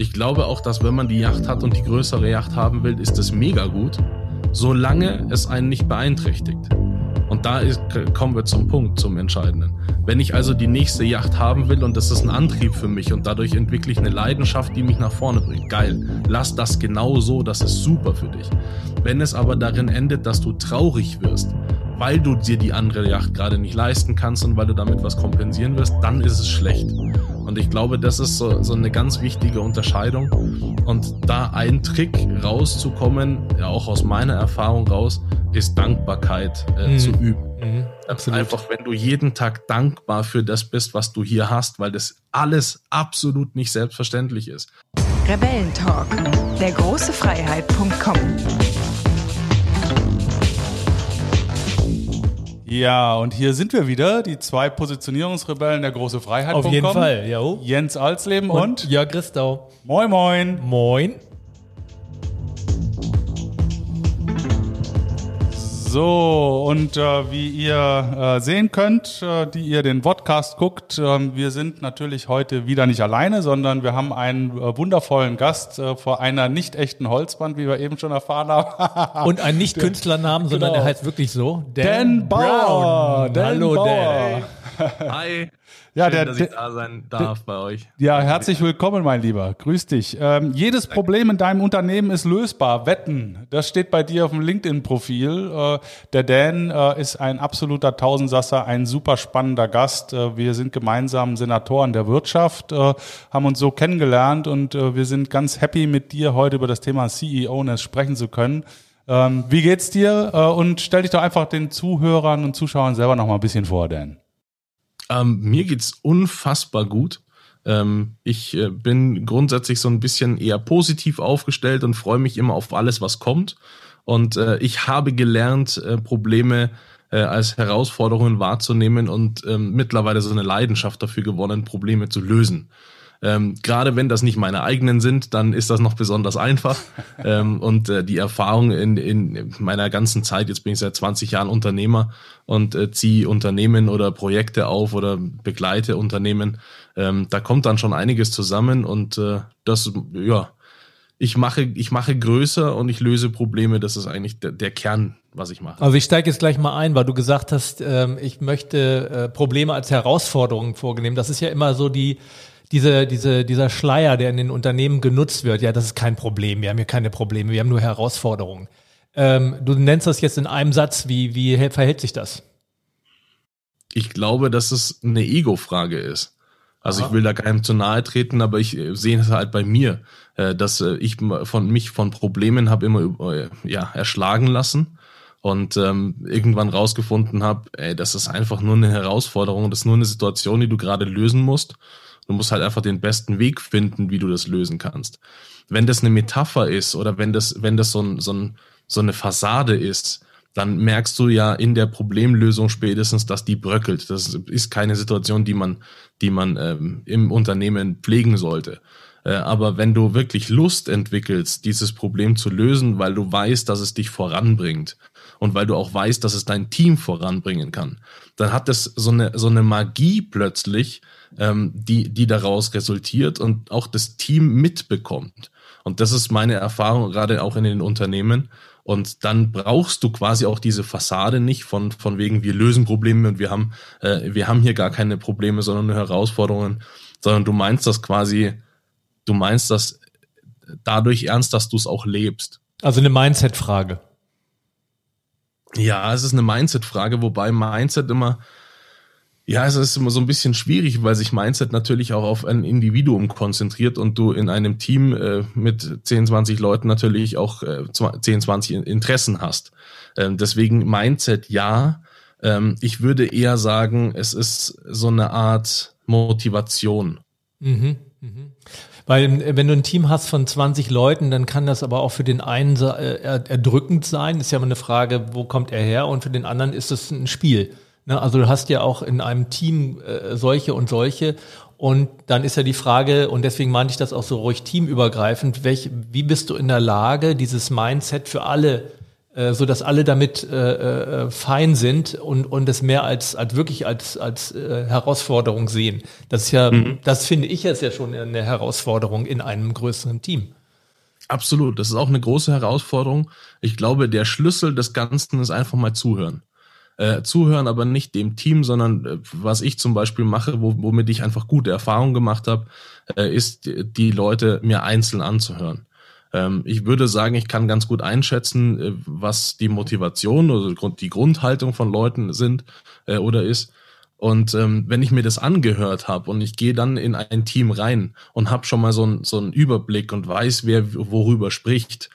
Ich glaube auch, dass wenn man die Yacht hat und die größere Yacht haben will, ist das mega gut, solange es einen nicht beeinträchtigt. Und da ist, kommen wir zum Punkt, zum Entscheidenden. Wenn ich also die nächste Yacht haben will und das ist ein Antrieb für mich und dadurch entwickle ich eine Leidenschaft, die mich nach vorne bringt, geil, lass das genau so, das ist super für dich. Wenn es aber darin endet, dass du traurig wirst, weil du dir die andere Yacht gerade nicht leisten kannst und weil du damit was kompensieren wirst, dann ist es schlecht. Und ich glaube, das ist so, so eine ganz wichtige Unterscheidung. Und da ein Trick rauszukommen, ja auch aus meiner Erfahrung raus, ist Dankbarkeit äh, mhm. zu üben. Mhm. Absolut. Einfach, wenn du jeden Tag dankbar für das bist, was du hier hast, weil das alles absolut nicht selbstverständlich ist. Rebellentalk, der große Freiheit.com. Ja, und hier sind wir wieder, die zwei Positionierungsrebellen der große Freiheit. Auf jeden Fall, ja. Jens Alsleben und, und Jörg Christau. Moin, moin. Moin. So, und äh, wie ihr äh, sehen könnt, äh, die ihr den Podcast guckt, äh, wir sind natürlich heute wieder nicht alleine, sondern wir haben einen äh, wundervollen Gast äh, vor einer nicht echten Holzband, wie wir eben schon erfahren haben. und einen nicht Künstlernamen, sondern genau. er heißt wirklich so. Dan, Dan Bauer. Dan Hallo Bauer. Dan. Hi. Ja, Schön, der, dass ich da sein darf bei euch. Ja, herzlich willkommen, mein Lieber. Grüß dich. Ähm, jedes Danke. Problem in deinem Unternehmen ist lösbar. Wetten. Das steht bei dir auf dem LinkedIn-Profil. Äh, der Dan äh, ist ein absoluter Tausendsasser, ein super spannender Gast. Äh, wir sind gemeinsam Senatoren der Wirtschaft, äh, haben uns so kennengelernt und äh, wir sind ganz happy mit dir heute über das Thema CEO-Ness sprechen zu können. Ähm, wie geht's dir? Äh, und stell dich doch einfach den Zuhörern und Zuschauern selber noch mal ein bisschen vor, Dan. Ähm, mir geht's unfassbar gut. Ähm, ich äh, bin grundsätzlich so ein bisschen eher positiv aufgestellt und freue mich immer auf alles, was kommt. Und äh, ich habe gelernt, äh, Probleme äh, als Herausforderungen wahrzunehmen und ähm, mittlerweile so eine Leidenschaft dafür gewonnen, Probleme zu lösen. Ähm, Gerade wenn das nicht meine eigenen sind, dann ist das noch besonders einfach. ähm, und äh, die Erfahrung in, in meiner ganzen Zeit, jetzt bin ich seit 20 Jahren Unternehmer und äh, ziehe Unternehmen oder Projekte auf oder begleite Unternehmen, ähm, da kommt dann schon einiges zusammen und äh, das, ja, ich mache, ich mache größer und ich löse Probleme. Das ist eigentlich der, der Kern, was ich mache. Also ich steige jetzt gleich mal ein, weil du gesagt hast, ähm, ich möchte äh, Probleme als Herausforderungen vornehmen. Das ist ja immer so die diese, diese, dieser Schleier, der in den Unternehmen genutzt wird, ja, das ist kein Problem. Wir haben hier keine Probleme, wir haben nur Herausforderungen. Ähm, du nennst das jetzt in einem Satz. Wie, wie verhält sich das? Ich glaube, dass es eine Ego-Frage ist. Also Aha. ich will da keinem zu nahe treten, aber ich äh, sehe es halt bei mir, äh, dass äh, ich von mich von Problemen habe immer ja erschlagen lassen und ähm, irgendwann rausgefunden habe, ey, das ist einfach nur eine Herausforderung, das ist nur eine Situation, die du gerade lösen musst Du musst halt einfach den besten Weg finden, wie du das lösen kannst. Wenn das eine Metapher ist oder wenn das, wenn das so, ein, so, ein, so eine Fassade ist, dann merkst du ja in der Problemlösung spätestens, dass die bröckelt. Das ist keine Situation, die man, die man ähm, im Unternehmen pflegen sollte. Äh, aber wenn du wirklich Lust entwickelst, dieses Problem zu lösen, weil du weißt, dass es dich voranbringt und weil du auch weißt, dass es dein Team voranbringen kann, dann hat das so eine, so eine Magie plötzlich, ähm, die, die daraus resultiert und auch das Team mitbekommt. Und das ist meine Erfahrung gerade auch in den Unternehmen. Und dann brauchst du quasi auch diese Fassade nicht von, von wegen, wir lösen Probleme und wir haben, äh, wir haben hier gar keine Probleme, sondern nur Herausforderungen, sondern du meinst das quasi, du meinst das dadurch ernst, dass du es auch lebst. Also eine Mindset-Frage. Ja, es ist eine Mindset-Frage, wobei Mindset immer ja, es ist immer so ein bisschen schwierig, weil sich Mindset natürlich auch auf ein Individuum konzentriert und du in einem Team äh, mit 10, 20 Leuten natürlich auch äh, 10, 20 Interessen hast. Ähm, deswegen Mindset ja. Ähm, ich würde eher sagen, es ist so eine Art Motivation. Mhm, mhm. Weil wenn du ein Team hast von 20 Leuten, dann kann das aber auch für den einen äh, erdrückend sein. Ist ja immer eine Frage, wo kommt er her? Und für den anderen ist es ein Spiel. Ne, also du hast ja auch in einem Team äh, solche und solche. Und dann ist ja die Frage, und deswegen meinte ich das auch so ruhig teamübergreifend, welch, wie bist du in der Lage, dieses Mindset für alle äh, so dass alle damit äh, äh, fein sind und und es mehr als als wirklich als als äh, Herausforderung sehen. Das ist ja, mhm. das finde ich jetzt ja schon eine Herausforderung in einem größeren Team. Absolut, das ist auch eine große Herausforderung. Ich glaube, der Schlüssel des Ganzen ist einfach mal zuhören. Äh, zuhören, aber nicht dem Team, sondern äh, was ich zum Beispiel mache, wo, womit ich einfach gute Erfahrungen gemacht habe, äh, ist die Leute mir einzeln anzuhören. Ähm, ich würde sagen, ich kann ganz gut einschätzen, äh, was die Motivation oder die Grundhaltung von Leuten sind äh, oder ist. Und ähm, wenn ich mir das angehört habe und ich gehe dann in ein Team rein und habe schon mal so, ein, so einen Überblick und weiß, wer worüber spricht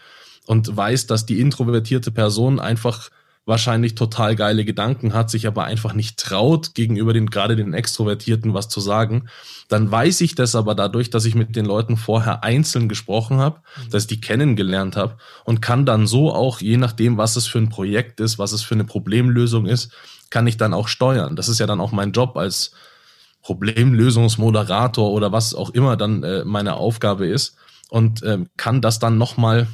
und weiß, dass die introvertierte Person einfach wahrscheinlich total geile Gedanken hat, sich aber einfach nicht traut, gegenüber den, gerade den Extrovertierten was zu sagen, dann weiß ich das aber dadurch, dass ich mit den Leuten vorher einzeln gesprochen habe, mhm. dass ich die kennengelernt habe und kann dann so auch, je nachdem, was es für ein Projekt ist, was es für eine Problemlösung ist, kann ich dann auch steuern. Das ist ja dann auch mein Job als Problemlösungsmoderator oder was auch immer dann äh, meine Aufgabe ist und ähm, kann das dann nochmal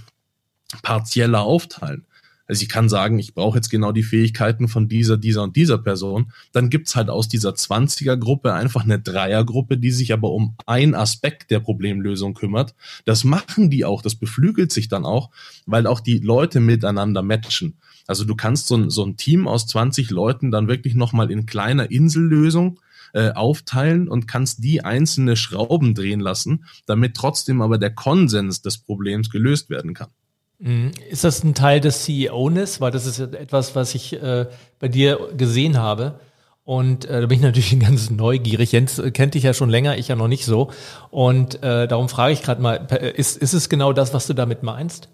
partieller aufteilen. Also ich kann sagen, ich brauche jetzt genau die Fähigkeiten von dieser, dieser und dieser Person. Dann gibt's halt aus dieser 20er-Gruppe einfach eine Dreiergruppe, die sich aber um einen Aspekt der Problemlösung kümmert. Das machen die auch, das beflügelt sich dann auch, weil auch die Leute miteinander matchen. Also du kannst so ein, so ein Team aus 20 Leuten dann wirklich nochmal in kleiner Insellösung äh, aufteilen und kannst die einzelne Schrauben drehen lassen, damit trotzdem aber der Konsens des Problems gelöst werden kann. Mhm. Ist das ein Teil des CEO-Ness? Weil das ist etwas, was ich äh, bei dir gesehen habe. Und äh, da bin ich natürlich ganz neugierig. Jens äh, kennt dich ja schon länger, ich ja noch nicht so. Und äh, darum frage ich gerade mal, ist, ist es genau das, was du damit meinst?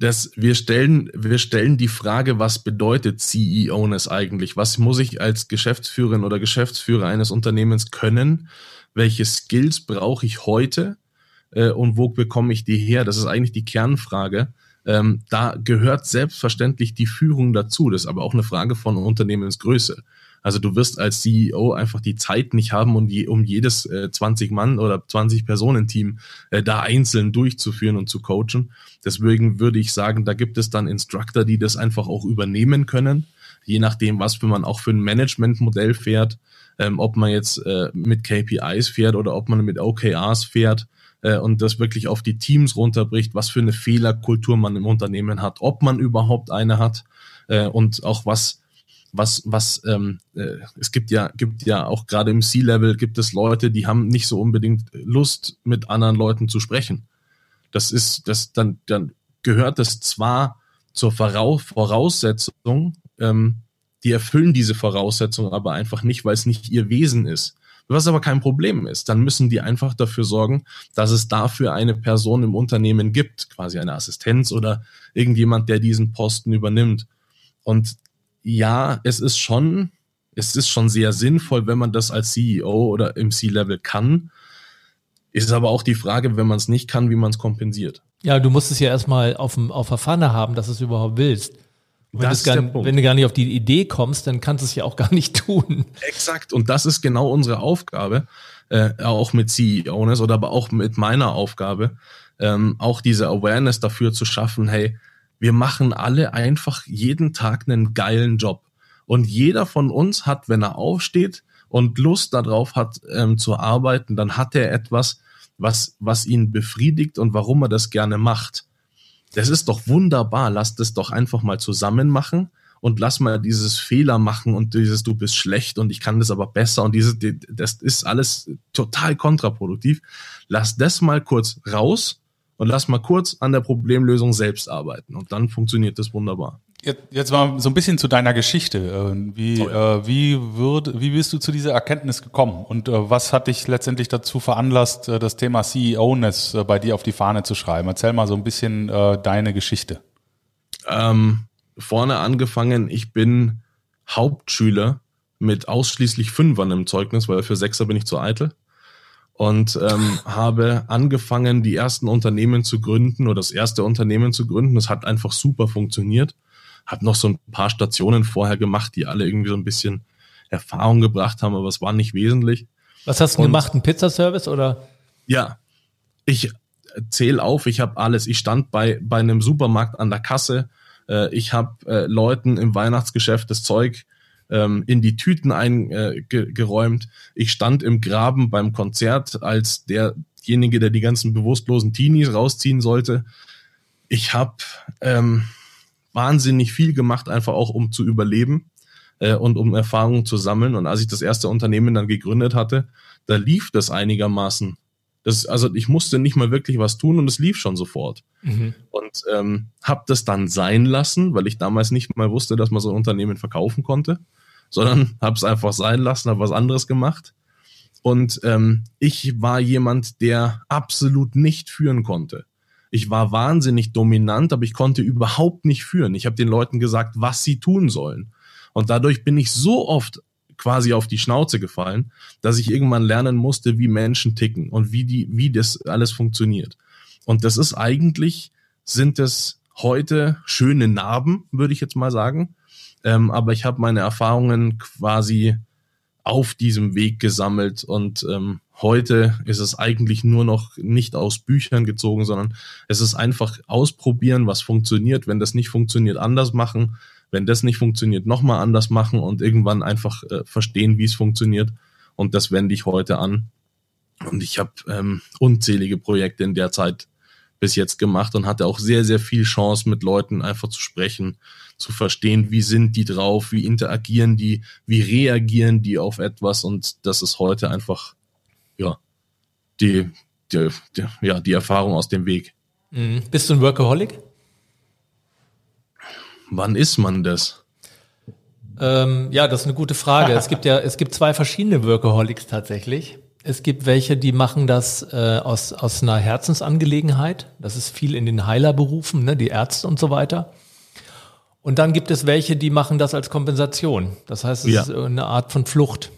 dass wir stellen, wir stellen die Frage, was bedeutet CEO-ness eigentlich? Was muss ich als Geschäftsführerin oder Geschäftsführer eines Unternehmens können? Welche Skills brauche ich heute? Äh, und wo bekomme ich die her? Das ist eigentlich die Kernfrage. Ähm, da gehört selbstverständlich die Führung dazu. Das ist aber auch eine Frage von Unternehmensgröße. Also du wirst als CEO einfach die Zeit nicht haben, um, je, um jedes äh, 20 Mann oder 20 Personen Team äh, da einzeln durchzuführen und zu coachen. Deswegen würde ich sagen, da gibt es dann Instructor, die das einfach auch übernehmen können, je nachdem, was für man auch für ein Managementmodell fährt, ähm, ob man jetzt äh, mit KPIs fährt oder ob man mit OKRs fährt äh, und das wirklich auf die Teams runterbricht, was für eine Fehlerkultur man im Unternehmen hat, ob man überhaupt eine hat äh, und auch was was, was, ähm, äh, es gibt ja, gibt ja auch gerade im C-Level gibt es Leute, die haben nicht so unbedingt Lust, mit anderen Leuten zu sprechen. Das ist, das dann, dann gehört das zwar zur Voraussetzung, ähm, die erfüllen diese Voraussetzung aber einfach nicht, weil es nicht ihr Wesen ist. Was aber kein Problem ist, dann müssen die einfach dafür sorgen, dass es dafür eine Person im Unternehmen gibt, quasi eine Assistenz oder irgendjemand, der diesen Posten übernimmt. Und ja, es ist schon, es ist schon sehr sinnvoll, wenn man das als CEO oder im C-Level kann. Ist aber auch die Frage, wenn man es nicht kann, wie man es kompensiert. Ja, du musst es ja erstmal auf, auf der Pfanne haben, dass du es überhaupt willst. Wenn, das gar, wenn du gar nicht auf die Idee kommst, dann kannst du es ja auch gar nicht tun. Exakt. Und das ist genau unsere Aufgabe, äh, auch mit CEOs oder aber auch mit meiner Aufgabe, ähm, auch diese Awareness dafür zu schaffen, hey, wir machen alle einfach jeden Tag einen geilen Job. Und jeder von uns hat, wenn er aufsteht und Lust darauf hat, ähm, zu arbeiten, dann hat er etwas, was, was ihn befriedigt und warum er das gerne macht das ist doch wunderbar, lass das doch einfach mal zusammen machen und lass mal dieses Fehler machen und dieses du bist schlecht und ich kann das aber besser und dieses das ist alles total kontraproduktiv. Lass das mal kurz raus und lass mal kurz an der Problemlösung selbst arbeiten und dann funktioniert das wunderbar. Jetzt, jetzt mal so ein bisschen zu deiner Geschichte. Äh, wie, oh ja. äh, wie, würd, wie bist du zu dieser Erkenntnis gekommen? Und äh, was hat dich letztendlich dazu veranlasst, äh, das Thema CEO-Ness äh, bei dir auf die Fahne zu schreiben? Erzähl mal so ein bisschen äh, deine Geschichte. Ähm, vorne angefangen, ich bin Hauptschüler mit ausschließlich Fünfern im Zeugnis, weil für Sechser bin ich zu eitel. Und ähm, habe angefangen, die ersten Unternehmen zu gründen oder das erste Unternehmen zu gründen. Das hat einfach super funktioniert habe noch so ein paar Stationen vorher gemacht, die alle irgendwie so ein bisschen Erfahrung gebracht haben, aber es war nicht wesentlich. Was hast du Und, gemacht? Ein Pizzaservice oder? Ja, ich zähle auf, ich habe alles. Ich stand bei, bei einem Supermarkt an der Kasse, Äh, ich habe äh, Leuten im Weihnachtsgeschäft das Zeug ähm, in die Tüten eingeräumt. Äh, ich stand im Graben beim Konzert als derjenige, der die ganzen bewusstlosen Teenies rausziehen sollte. Ich habe ähm, wahnsinnig viel gemacht, einfach auch um zu überleben äh, und um Erfahrungen zu sammeln. Und als ich das erste Unternehmen dann gegründet hatte, da lief das einigermaßen. Das, also ich musste nicht mal wirklich was tun und es lief schon sofort. Mhm. Und ähm, habe das dann sein lassen, weil ich damals nicht mal wusste, dass man so ein Unternehmen verkaufen konnte, sondern habe es einfach sein lassen, habe was anderes gemacht. Und ähm, ich war jemand, der absolut nicht führen konnte. Ich war wahnsinnig dominant, aber ich konnte überhaupt nicht führen. Ich habe den Leuten gesagt, was sie tun sollen. Und dadurch bin ich so oft quasi auf die Schnauze gefallen, dass ich irgendwann lernen musste, wie Menschen ticken und wie die, wie das alles funktioniert. Und das ist eigentlich, sind es heute schöne Narben, würde ich jetzt mal sagen. Ähm, aber ich habe meine Erfahrungen quasi auf diesem Weg gesammelt und ähm, heute ist es eigentlich nur noch nicht aus Büchern gezogen, sondern es ist einfach ausprobieren, was funktioniert. Wenn das nicht funktioniert, anders machen wenn das nicht funktioniert, nochmal anders machen und irgendwann einfach äh, verstehen, wie es funktioniert. Und das wende ich heute an. Und ich habe ähm, unzählige Projekte in der Zeit bis jetzt gemacht und hatte auch sehr, sehr viel Chance, mit Leuten einfach zu sprechen, zu verstehen, wie sind die drauf, wie interagieren die, wie reagieren die auf etwas. Und das ist heute einfach, ja, die, die, die ja, die Erfahrung aus dem Weg. Mhm. Bist du ein Workaholic? Wann ist man das? Ähm, ja, das ist eine gute Frage. es gibt ja, es gibt zwei verschiedene Workaholics tatsächlich. Es gibt welche, die machen das äh, aus, aus einer Herzensangelegenheit. Das ist viel in den Heilerberufen, ne, die Ärzte und so weiter. Und dann gibt es welche, die machen das als Kompensation. Das heißt, es ja. ist eine Art von Flucht.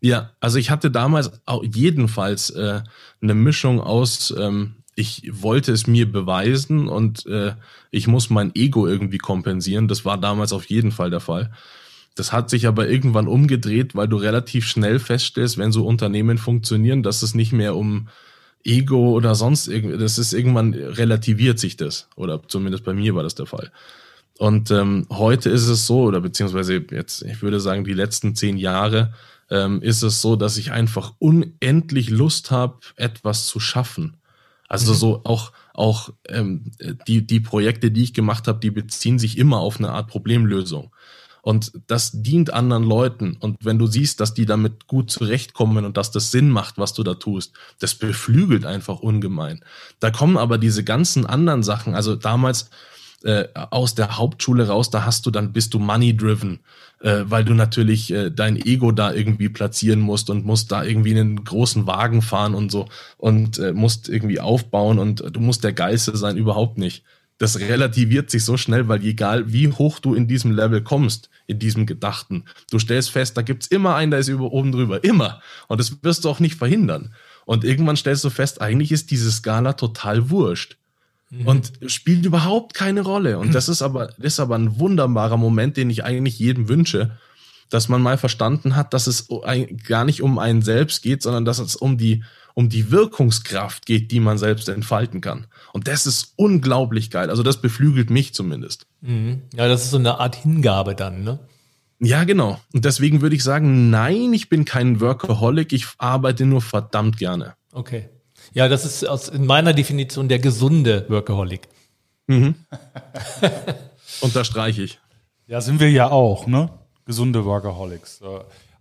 Ja, also ich hatte damals auch jedenfalls äh, eine Mischung aus ähm, ich wollte es mir beweisen und äh, ich muss mein Ego irgendwie kompensieren. Das war damals auf jeden Fall der Fall. Das hat sich aber irgendwann umgedreht, weil du relativ schnell feststellst, wenn so Unternehmen funktionieren, dass es nicht mehr um Ego oder sonst irgendwie, das ist irgendwann relativiert sich das. Oder zumindest bei mir war das der Fall. Und ähm, heute ist es so, oder beziehungsweise jetzt, ich würde sagen, die letzten zehn Jahre ähm, ist es so, dass ich einfach unendlich Lust habe, etwas zu schaffen. Also mhm. so auch, auch ähm, die, die Projekte, die ich gemacht habe, die beziehen sich immer auf eine Art Problemlösung. Und das dient anderen Leuten. Und wenn du siehst, dass die damit gut zurechtkommen und dass das Sinn macht, was du da tust, das beflügelt einfach ungemein. Da kommen aber diese ganzen anderen Sachen. Also damals äh, aus der Hauptschule raus, da hast du dann, bist du money-driven, äh, weil du natürlich äh, dein Ego da irgendwie platzieren musst und musst da irgendwie einen großen Wagen fahren und so und äh, musst irgendwie aufbauen und du musst der Geiste sein, überhaupt nicht. Das relativiert sich so schnell, weil egal wie hoch du in diesem Level kommst, in diesem Gedachten, du stellst fest, da gibt's immer einen, der ist über oben drüber, immer. Und das wirst du auch nicht verhindern. Und irgendwann stellst du fest, eigentlich ist diese Skala total wurscht. Mhm. Und spielt überhaupt keine Rolle. Und das ist aber, das ist aber ein wunderbarer Moment, den ich eigentlich jedem wünsche, dass man mal verstanden hat, dass es gar nicht um einen selbst geht, sondern dass es um die, um die Wirkungskraft geht, die man selbst entfalten kann. Und das ist unglaublich geil. Also das beflügelt mich zumindest. Mhm. Ja, das ist so eine Art Hingabe dann, ne? Ja, genau. Und deswegen würde ich sagen, nein, ich bin kein Workaholic, ich arbeite nur verdammt gerne. Okay. Ja, das ist aus in meiner Definition der gesunde Workaholic. Mhm. Unterstreiche ich. Ja, sind wir ja auch, ne? Gesunde Workaholics. Äh,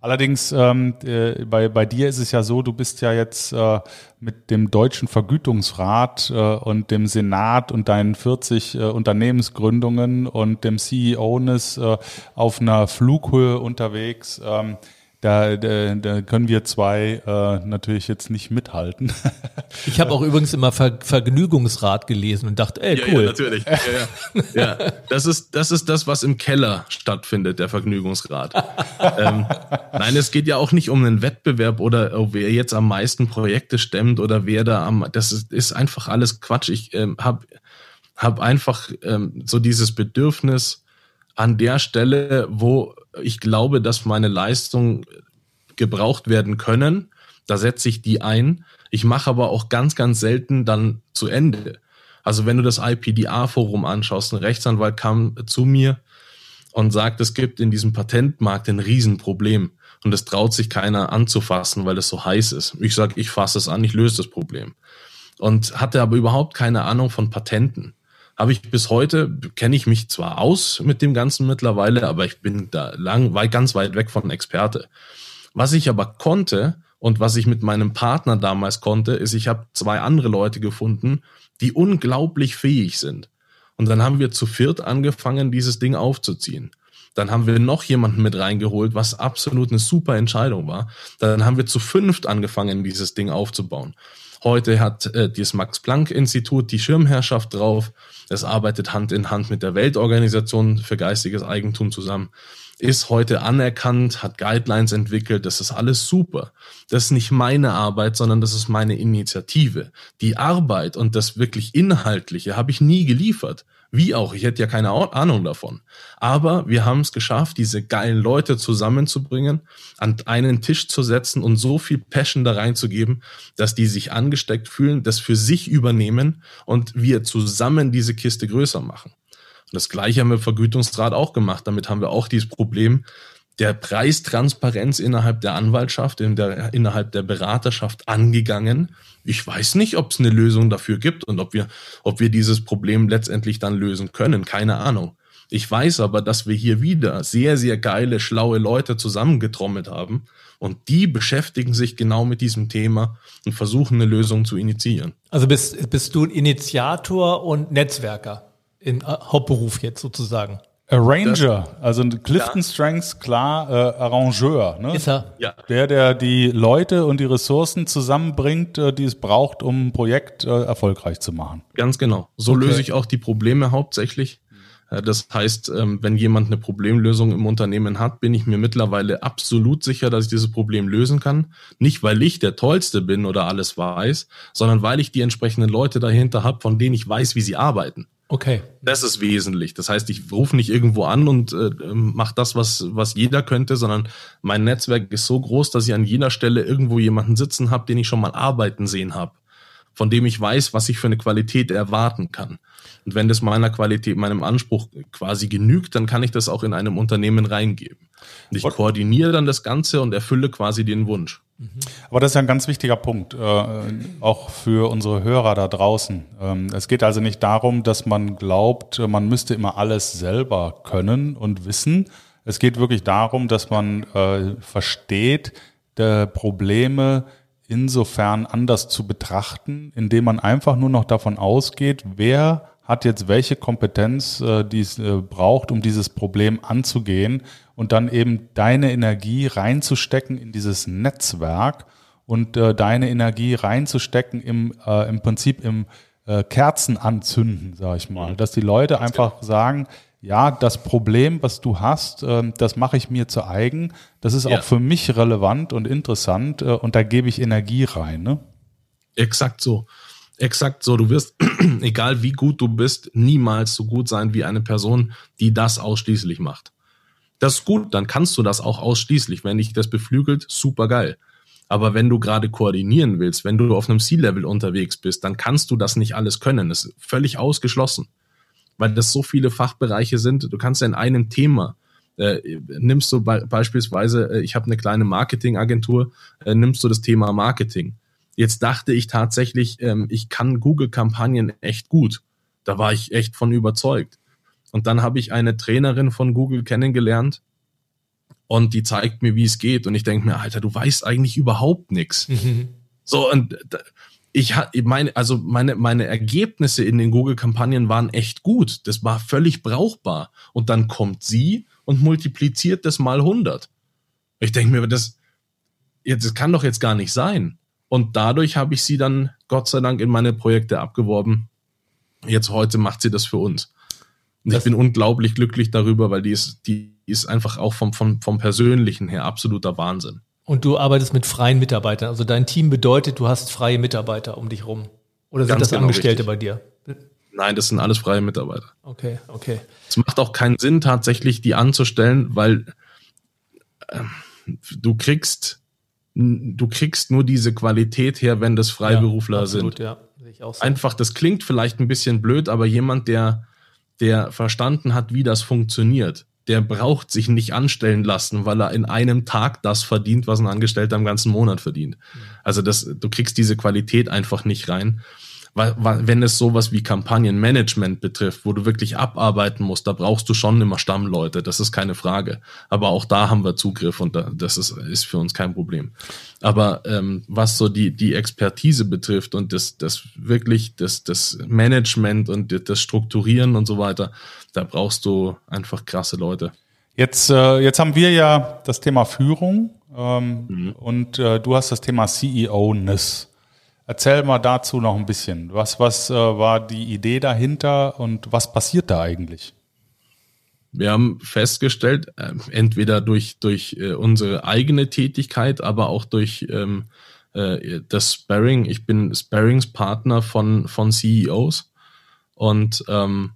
allerdings ähm, äh, bei, bei dir ist es ja so, du bist ja jetzt äh, mit dem Deutschen Vergütungsrat äh, und dem Senat und deinen 40 äh, Unternehmensgründungen und dem CEO-Ness äh, auf einer Flughöhe unterwegs. Ähm, da, da, da können wir zwei äh, natürlich jetzt nicht mithalten. Ich habe auch übrigens immer Ver Vergnügungsrat gelesen und dachte, ey, cool. Ja, natürlich. Ja, ja. ja, das ist das ist das, was im Keller stattfindet, der Vergnügungsrat. ähm, nein, es geht ja auch nicht um einen Wettbewerb oder oh, wer jetzt am meisten Projekte stemmt oder wer da am. Das ist, ist einfach alles Quatsch. Ich ähm, habe hab einfach ähm, so dieses Bedürfnis an der Stelle, wo ich glaube, dass meine Leistungen gebraucht werden können. Da setze ich die ein. Ich mache aber auch ganz, ganz selten dann zu Ende. Also wenn du das IPDA-Forum anschaust, ein Rechtsanwalt kam zu mir und sagt, es gibt in diesem Patentmarkt ein Riesenproblem und es traut sich keiner anzufassen, weil es so heiß ist. Ich sage, ich fasse es an, ich löse das Problem. Und hatte aber überhaupt keine Ahnung von Patenten. Habe ich bis heute, kenne ich mich zwar aus mit dem Ganzen mittlerweile, aber ich bin da lang, weit, ganz weit weg von Experte. Was ich aber konnte und was ich mit meinem Partner damals konnte, ist, ich habe zwei andere Leute gefunden, die unglaublich fähig sind. Und dann haben wir zu viert angefangen, dieses Ding aufzuziehen. Dann haben wir noch jemanden mit reingeholt, was absolut eine super Entscheidung war. Dann haben wir zu fünft angefangen, dieses Ding aufzubauen. Heute hat äh, das Max-Planck-Institut die Schirmherrschaft drauf. Es arbeitet Hand in Hand mit der Weltorganisation für geistiges Eigentum zusammen. Ist heute anerkannt, hat Guidelines entwickelt. Das ist alles super. Das ist nicht meine Arbeit, sondern das ist meine Initiative. Die Arbeit und das wirklich Inhaltliche habe ich nie geliefert. Wie auch, ich hätte ja keine Ahnung davon. Aber wir haben es geschafft, diese geilen Leute zusammenzubringen, an einen Tisch zu setzen und so viel Passion da reinzugeben, dass die sich angesteckt fühlen, das für sich übernehmen und wir zusammen diese Kiste größer machen. Und das gleiche haben wir Vergütungsrat auch gemacht. Damit haben wir auch dieses Problem, der Preistransparenz innerhalb der Anwaltschaft, in der, innerhalb der Beraterschaft angegangen. Ich weiß nicht, ob es eine Lösung dafür gibt und ob wir, ob wir dieses Problem letztendlich dann lösen können. Keine Ahnung. Ich weiß aber, dass wir hier wieder sehr, sehr geile, schlaue Leute zusammengetrommelt haben und die beschäftigen sich genau mit diesem Thema und versuchen eine Lösung zu initiieren. Also bist, bist du Initiator und Netzwerker im Hauptberuf jetzt sozusagen? Arranger, also Clifton ja. Strengths, klar, äh, Arrangeur. Ne? Ist er. Ja. Der, der die Leute und die Ressourcen zusammenbringt, äh, die es braucht, um ein Projekt äh, erfolgreich zu machen. Ganz genau. So okay. löse ich auch die Probleme hauptsächlich. Äh, das heißt, ähm, wenn jemand eine Problemlösung im Unternehmen hat, bin ich mir mittlerweile absolut sicher, dass ich dieses Problem lösen kann. Nicht, weil ich der Tollste bin oder alles weiß, sondern weil ich die entsprechenden Leute dahinter habe, von denen ich weiß, wie sie arbeiten. Okay. Das ist wesentlich. Das heißt, ich rufe nicht irgendwo an und äh, mache das, was, was jeder könnte, sondern mein Netzwerk ist so groß, dass ich an jeder Stelle irgendwo jemanden sitzen habe, den ich schon mal arbeiten sehen habe, von dem ich weiß, was ich für eine Qualität erwarten kann. Und wenn das meiner Qualität, meinem Anspruch quasi genügt, dann kann ich das auch in einem Unternehmen reingeben. Und ich koordiniere dann das Ganze und erfülle quasi den Wunsch. Aber das ist ja ein ganz wichtiger Punkt, äh, auch für unsere Hörer da draußen. Ähm, es geht also nicht darum, dass man glaubt, man müsste immer alles selber können und wissen. Es geht wirklich darum, dass man äh, versteht, der Probleme insofern anders zu betrachten, indem man einfach nur noch davon ausgeht, wer hat jetzt welche Kompetenz, äh, die es äh, braucht, um dieses Problem anzugehen und dann eben deine Energie reinzustecken in dieses Netzwerk und äh, deine Energie reinzustecken im, äh, im Prinzip im äh, Kerzen anzünden, sag ich mal. Dass die Leute einfach sagen, ja, das Problem, was du hast, äh, das mache ich mir zu eigen. Das ist ja. auch für mich relevant und interessant äh, und da gebe ich Energie rein. Ne? Exakt so. Exakt so. Du wirst, egal wie gut du bist, niemals so gut sein wie eine Person, die das ausschließlich macht. Das ist gut, dann kannst du das auch ausschließlich. Wenn dich das beflügelt, super geil. Aber wenn du gerade koordinieren willst, wenn du auf einem C-Level unterwegs bist, dann kannst du das nicht alles können. Das ist völlig ausgeschlossen. Weil das so viele Fachbereiche sind. Du kannst ja in einem Thema, äh, nimmst du be beispielsweise, äh, ich habe eine kleine Marketingagentur, äh, nimmst du das Thema Marketing Jetzt dachte ich tatsächlich, ähm, ich kann Google-Kampagnen echt gut. Da war ich echt von überzeugt. Und dann habe ich eine Trainerin von Google kennengelernt und die zeigt mir, wie es geht. Und ich denke mir, Alter, du weißt eigentlich überhaupt nichts. Mhm. So, und ich meine, also meine, meine Ergebnisse in den Google-Kampagnen waren echt gut. Das war völlig brauchbar. Und dann kommt sie und multipliziert das mal 100. Ich denke mir, das, das kann doch jetzt gar nicht sein. Und dadurch habe ich sie dann Gott sei Dank in meine Projekte abgeworben. Jetzt heute macht sie das für uns. Und das ich bin unglaublich glücklich darüber, weil die ist, die ist einfach auch vom, vom, vom Persönlichen her absoluter Wahnsinn. Und du arbeitest mit freien Mitarbeitern. Also dein Team bedeutet, du hast freie Mitarbeiter um dich rum. Oder sind Ganz das genau Angestellte richtig. bei dir? Nein, das sind alles freie Mitarbeiter. Okay, okay. Es macht auch keinen Sinn, tatsächlich die anzustellen, weil äh, du kriegst du kriegst nur diese Qualität her, wenn das Freiberufler ja, absolut, sind. Ja, so. einfach, das klingt vielleicht ein bisschen blöd, aber jemand, der, der verstanden hat, wie das funktioniert, der braucht sich nicht anstellen lassen, weil er in einem Tag das verdient, was ein Angestellter im ganzen Monat verdient. Mhm. Also das, du kriegst diese Qualität einfach nicht rein wenn es sowas wie Kampagnenmanagement betrifft, wo du wirklich abarbeiten musst, da brauchst du schon immer Stammleute, das ist keine Frage. Aber auch da haben wir Zugriff und das ist, ist für uns kein Problem. Aber ähm, was so die, die Expertise betrifft und das, das wirklich das, das Management und das Strukturieren und so weiter, da brauchst du einfach krasse Leute. Jetzt, äh, jetzt haben wir ja das Thema Führung ähm, mhm. und äh, du hast das Thema CEO-Ness. Erzähl mal dazu noch ein bisschen. Was, was äh, war die Idee dahinter und was passiert da eigentlich? Wir haben festgestellt, äh, entweder durch, durch äh, unsere eigene Tätigkeit, aber auch durch ähm, äh, das Sparring. Ich bin Sparringspartner von, von CEOs und ähm,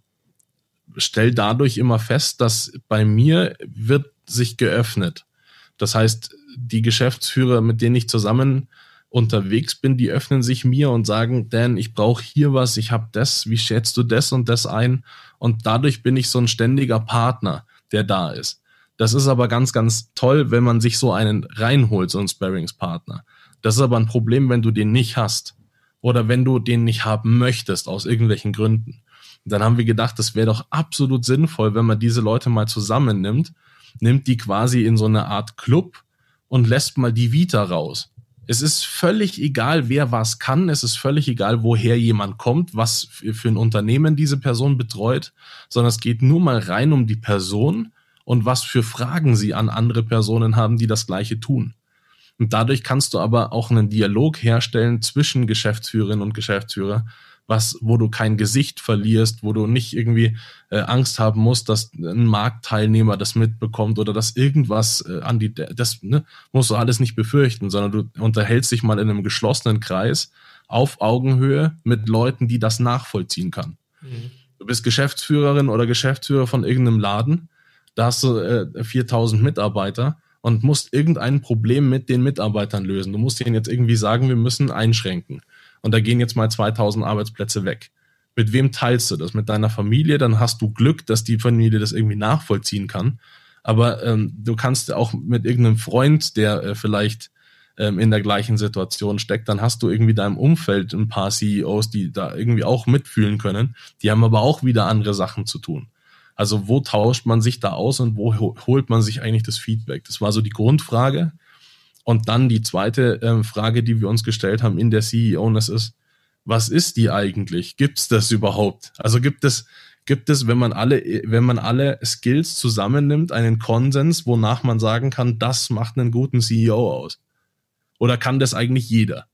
stelle dadurch immer fest, dass bei mir wird sich geöffnet. Das heißt, die Geschäftsführer, mit denen ich zusammen unterwegs bin, die öffnen sich mir und sagen, Dan, ich brauche hier was, ich habe das, wie schätzt du das und das ein? Und dadurch bin ich so ein ständiger Partner, der da ist. Das ist aber ganz, ganz toll, wenn man sich so einen reinholt, so einen Sparringspartner. Das ist aber ein Problem, wenn du den nicht hast oder wenn du den nicht haben möchtest aus irgendwelchen Gründen. Dann haben wir gedacht, das wäre doch absolut sinnvoll, wenn man diese Leute mal zusammennimmt, nimmt die quasi in so eine Art Club und lässt mal die Vita raus. Es ist völlig egal, wer was kann. Es ist völlig egal, woher jemand kommt, was für ein Unternehmen diese Person betreut, sondern es geht nur mal rein um die Person und was für Fragen sie an andere Personen haben, die das Gleiche tun. Und dadurch kannst du aber auch einen Dialog herstellen zwischen Geschäftsführerinnen und Geschäftsführer, was, wo du kein Gesicht verlierst, wo du nicht irgendwie äh, Angst haben musst, dass ein Marktteilnehmer das mitbekommt oder dass irgendwas äh, an die, das ne, musst du alles nicht befürchten, sondern du unterhältst dich mal in einem geschlossenen Kreis auf Augenhöhe mit Leuten, die das nachvollziehen kann. Mhm. Du bist Geschäftsführerin oder Geschäftsführer von irgendeinem Laden, da hast du äh, 4000 Mitarbeiter und musst irgendein Problem mit den Mitarbeitern lösen. Du musst ihnen jetzt irgendwie sagen, wir müssen einschränken und da gehen jetzt mal 2000 Arbeitsplätze weg. Mit wem teilst du das? Mit deiner Familie? Dann hast du Glück, dass die Familie das irgendwie nachvollziehen kann. Aber ähm, du kannst auch mit irgendeinem Freund, der äh, vielleicht ähm, in der gleichen Situation steckt, dann hast du irgendwie deinem Umfeld ein paar CEOs, die da irgendwie auch mitfühlen können. Die haben aber auch wieder andere Sachen zu tun. Also wo tauscht man sich da aus und wo holt man sich eigentlich das Feedback? Das war so die Grundfrage. Und dann die zweite ähm, Frage, die wir uns gestellt haben in der CEO, das ist, was ist die eigentlich? Gibt es das überhaupt? Also gibt es, gibt es, wenn man alle, wenn man alle Skills zusammennimmt, einen Konsens, wonach man sagen kann, das macht einen guten CEO aus? Oder kann das eigentlich jeder?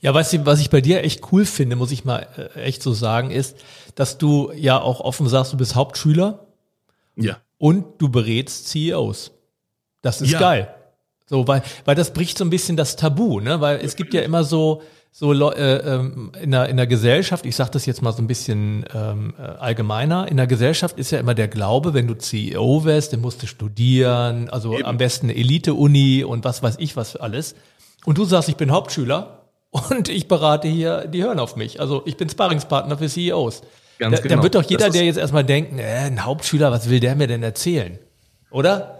Ja, weißt du, was ich bei dir echt cool finde, muss ich mal äh, echt so sagen, ist, dass du ja auch offen sagst, du bist Hauptschüler. Ja. Und du berätst CEOs. Das ist ja. geil. So, weil, weil das bricht so ein bisschen das Tabu, ne? Weil es gibt ja immer so, so äh, ähm, in, der, in der Gesellschaft, ich sage das jetzt mal so ein bisschen ähm, äh, allgemeiner, in der Gesellschaft ist ja immer der Glaube, wenn du CEO wärst, dann musst du studieren, also Eben. am besten eine Elite-Uni und was weiß ich was für alles. Und du sagst, ich bin Hauptschüler und ich berate hier, die hören auf mich. Also ich bin Sparringspartner für CEOs. Ganz da, genau. Dann wird doch jeder, der jetzt erstmal denkt, äh, ein Hauptschüler, was will der mir denn erzählen? Oder?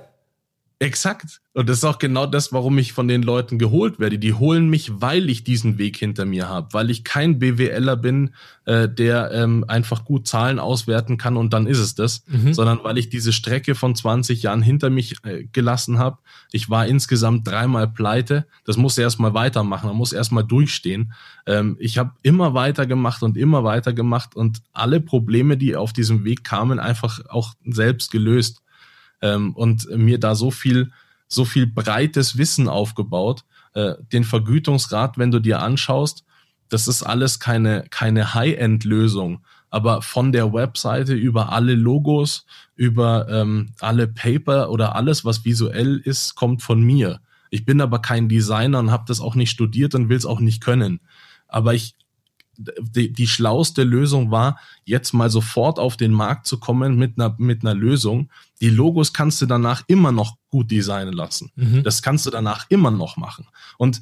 Exakt. Und das ist auch genau das, warum ich von den Leuten geholt werde. Die holen mich, weil ich diesen Weg hinter mir habe, weil ich kein BWLer bin, äh, der ähm, einfach gut Zahlen auswerten kann und dann ist es das, mhm. sondern weil ich diese Strecke von 20 Jahren hinter mich äh, gelassen habe. Ich war insgesamt dreimal pleite. Das muss erstmal weitermachen, man muss erstmal durchstehen. Ähm, ich habe immer weiter gemacht und immer weiter gemacht und alle Probleme, die auf diesem Weg kamen, einfach auch selbst gelöst ähm, und mir da so viel, so viel breites Wissen aufgebaut. Äh, den Vergütungsrat, wenn du dir anschaust, das ist alles keine, keine High-End-Lösung. Aber von der Webseite über alle Logos, über ähm, alle Paper oder alles, was visuell ist, kommt von mir. Ich bin aber kein Designer und habe das auch nicht studiert und will es auch nicht können. Aber ich die, die schlauste Lösung war, jetzt mal sofort auf den Markt zu kommen mit einer, mit einer Lösung. Die Logos kannst du danach immer noch gut designen lassen. Mhm. Das kannst du danach immer noch machen. Und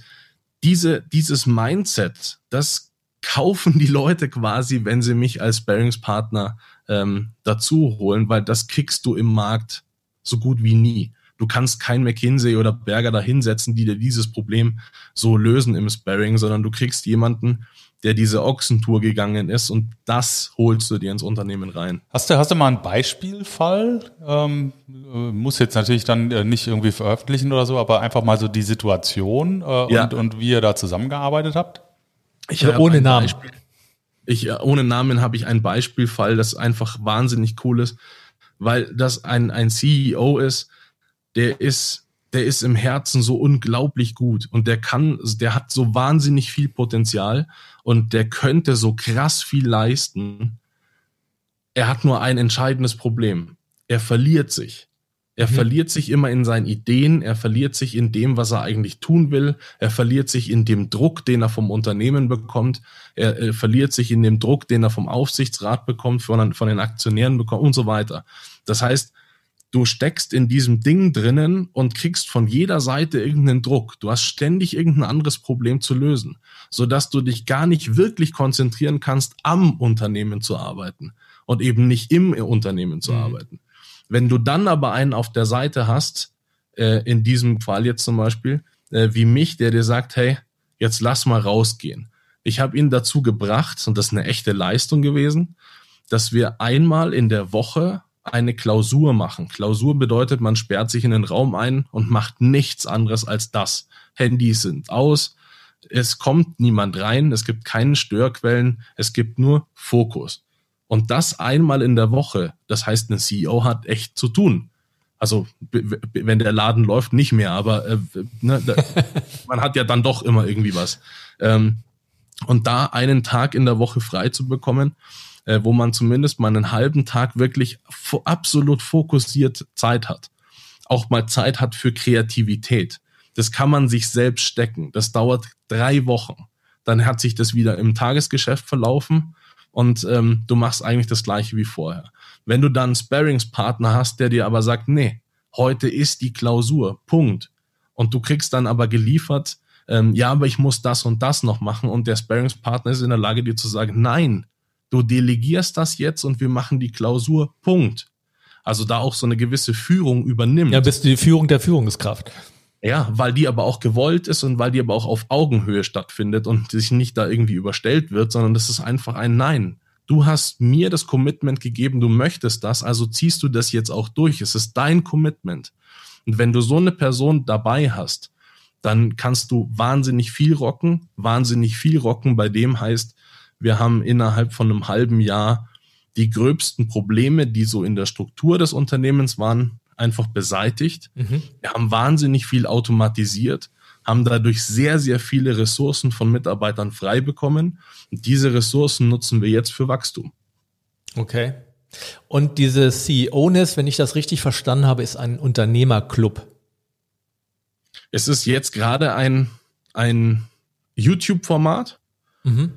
diese, dieses Mindset, das kaufen die Leute quasi, wenn sie mich als Bearingspartner ähm, dazu holen, weil das kriegst du im Markt so gut wie nie. Du kannst kein McKinsey oder Berger da hinsetzen, die dir dieses Problem so lösen im Sparring, sondern du kriegst jemanden, der diese Ochsentour gegangen ist und das holst du dir ins Unternehmen rein. Hast du, hast du mal einen Beispielfall? Ähm, äh, muss jetzt natürlich dann äh, nicht irgendwie veröffentlichen oder so, aber einfach mal so die Situation äh, ja. und, und wie ihr da zusammengearbeitet habt? Ich Oder ohne Namen. Beispiel. Ich, äh, ohne Namen habe ich ein Beispielfall, das einfach wahnsinnig cool ist, weil das ein, ein CEO ist, der ist, der ist im Herzen so unglaublich gut und der kann, der hat so wahnsinnig viel Potenzial und der könnte so krass viel leisten. Er hat nur ein entscheidendes Problem. Er verliert sich. Er mhm. verliert sich immer in seinen Ideen, er verliert sich in dem, was er eigentlich tun will, er verliert sich in dem Druck, den er vom Unternehmen bekommt, er, er verliert sich in dem Druck, den er vom Aufsichtsrat bekommt, von, von den Aktionären bekommt und so weiter. Das heißt, du steckst in diesem Ding drinnen und kriegst von jeder Seite irgendeinen Druck. Du hast ständig irgendein anderes Problem zu lösen, sodass du dich gar nicht wirklich konzentrieren kannst, am Unternehmen zu arbeiten und eben nicht im Unternehmen zu mhm. arbeiten. Wenn du dann aber einen auf der Seite hast, äh, in diesem Fall jetzt zum Beispiel, äh, wie mich, der dir sagt, hey, jetzt lass mal rausgehen. Ich habe ihn dazu gebracht, und das ist eine echte Leistung gewesen, dass wir einmal in der Woche eine Klausur machen. Klausur bedeutet, man sperrt sich in den Raum ein und macht nichts anderes als das. Handys sind aus, es kommt niemand rein, es gibt keine Störquellen, es gibt nur Fokus. Und das einmal in der Woche, das heißt, ein CEO hat echt zu tun. Also wenn der Laden läuft, nicht mehr, aber äh, ne, da, man hat ja dann doch immer irgendwie was. Ähm, und da einen Tag in der Woche frei zu bekommen, äh, wo man zumindest mal einen halben Tag wirklich fo absolut fokussiert Zeit hat. Auch mal Zeit hat für Kreativität. Das kann man sich selbst stecken. Das dauert drei Wochen. Dann hat sich das wieder im Tagesgeschäft verlaufen und ähm, du machst eigentlich das gleiche wie vorher. Wenn du dann einen Sparringspartner hast, der dir aber sagt, nee, heute ist die Klausur, Punkt. Und du kriegst dann aber geliefert, ähm, ja, aber ich muss das und das noch machen und der Sparringspartner ist in der Lage, dir zu sagen, nein, du delegierst das jetzt und wir machen die Klausur, Punkt. Also da auch so eine gewisse Führung übernimmt. Ja, bist du die Führung der Führungskraft. Ja, weil die aber auch gewollt ist und weil die aber auch auf Augenhöhe stattfindet und sich nicht da irgendwie überstellt wird, sondern das ist einfach ein Nein. Du hast mir das Commitment gegeben, du möchtest das, also ziehst du das jetzt auch durch. Es ist dein Commitment. Und wenn du so eine Person dabei hast, dann kannst du wahnsinnig viel rocken. Wahnsinnig viel rocken bei dem heißt, wir haben innerhalb von einem halben Jahr die gröbsten Probleme, die so in der Struktur des Unternehmens waren, einfach beseitigt. Mhm. Wir haben wahnsinnig viel automatisiert, haben dadurch sehr, sehr viele Ressourcen von Mitarbeitern frei bekommen. Und diese Ressourcen nutzen wir jetzt für Wachstum. Okay. Und diese CEO-Ness, wenn ich das richtig verstanden habe, ist ein Unternehmerclub. Es ist jetzt gerade ein, ein YouTube-Format. Mhm.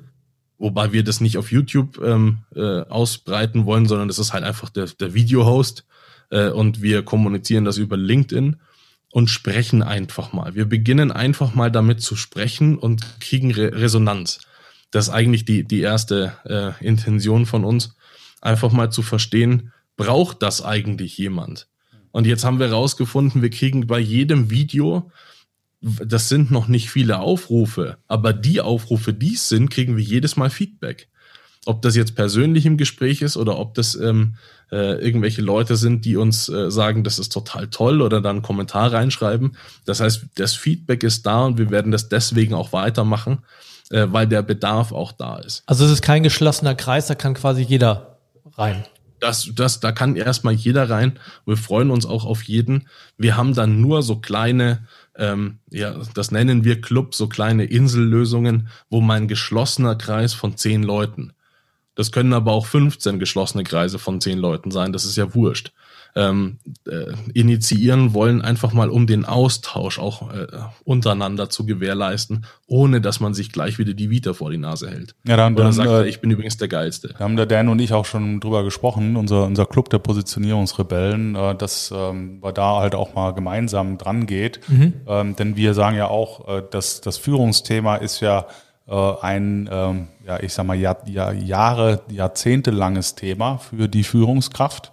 Wobei wir das nicht auf YouTube ähm, äh, ausbreiten wollen, sondern das ist halt einfach der, der Video-Host äh, und wir kommunizieren das über LinkedIn und sprechen einfach mal. Wir beginnen einfach mal damit zu sprechen und kriegen Re Resonanz. Das ist eigentlich die, die erste äh, Intention von uns, einfach mal zu verstehen, braucht das eigentlich jemand? Und jetzt haben wir rausgefunden, wir kriegen bei jedem Video, das sind noch nicht viele Aufrufe, aber die Aufrufe, die es sind, kriegen wir jedes Mal Feedback. Ob das jetzt persönlich im Gespräch ist oder ob das ähm, äh, irgendwelche Leute sind, die uns äh, sagen, das ist total toll oder dann einen Kommentar reinschreiben. Das heißt, das Feedback ist da und wir werden das deswegen auch weitermachen, äh, weil der Bedarf auch da ist. Also es ist kein geschlossener Kreis, da kann quasi jeder rein. Das, das, da kann erstmal jeder rein. Wir freuen uns auch auf jeden. Wir haben dann nur so kleine, ähm, ja, das nennen wir Club, so kleine Insellösungen, wo mein geschlossener Kreis von zehn Leuten das können aber auch 15 geschlossene Kreise von 10 Leuten sein, das ist ja wurscht. Ähm, äh, initiieren wollen, einfach mal um den Austausch auch äh, untereinander zu gewährleisten, ohne dass man sich gleich wieder die Vita vor die Nase hält. Ja, dann, Oder dann sagt er, ich bin übrigens der Geilste. Da haben der Dan und ich auch schon drüber gesprochen, unser, unser Club der Positionierungsrebellen, äh, dass ähm, da halt auch mal gemeinsam dran geht. Mhm. Ähm, denn wir sagen ja auch, äh, dass das Führungsthema ist ja äh, ein, ähm, ja, ich sag mal, Jahr, Jahr, Jahre, jahrzehntelanges Thema für die Führungskraft.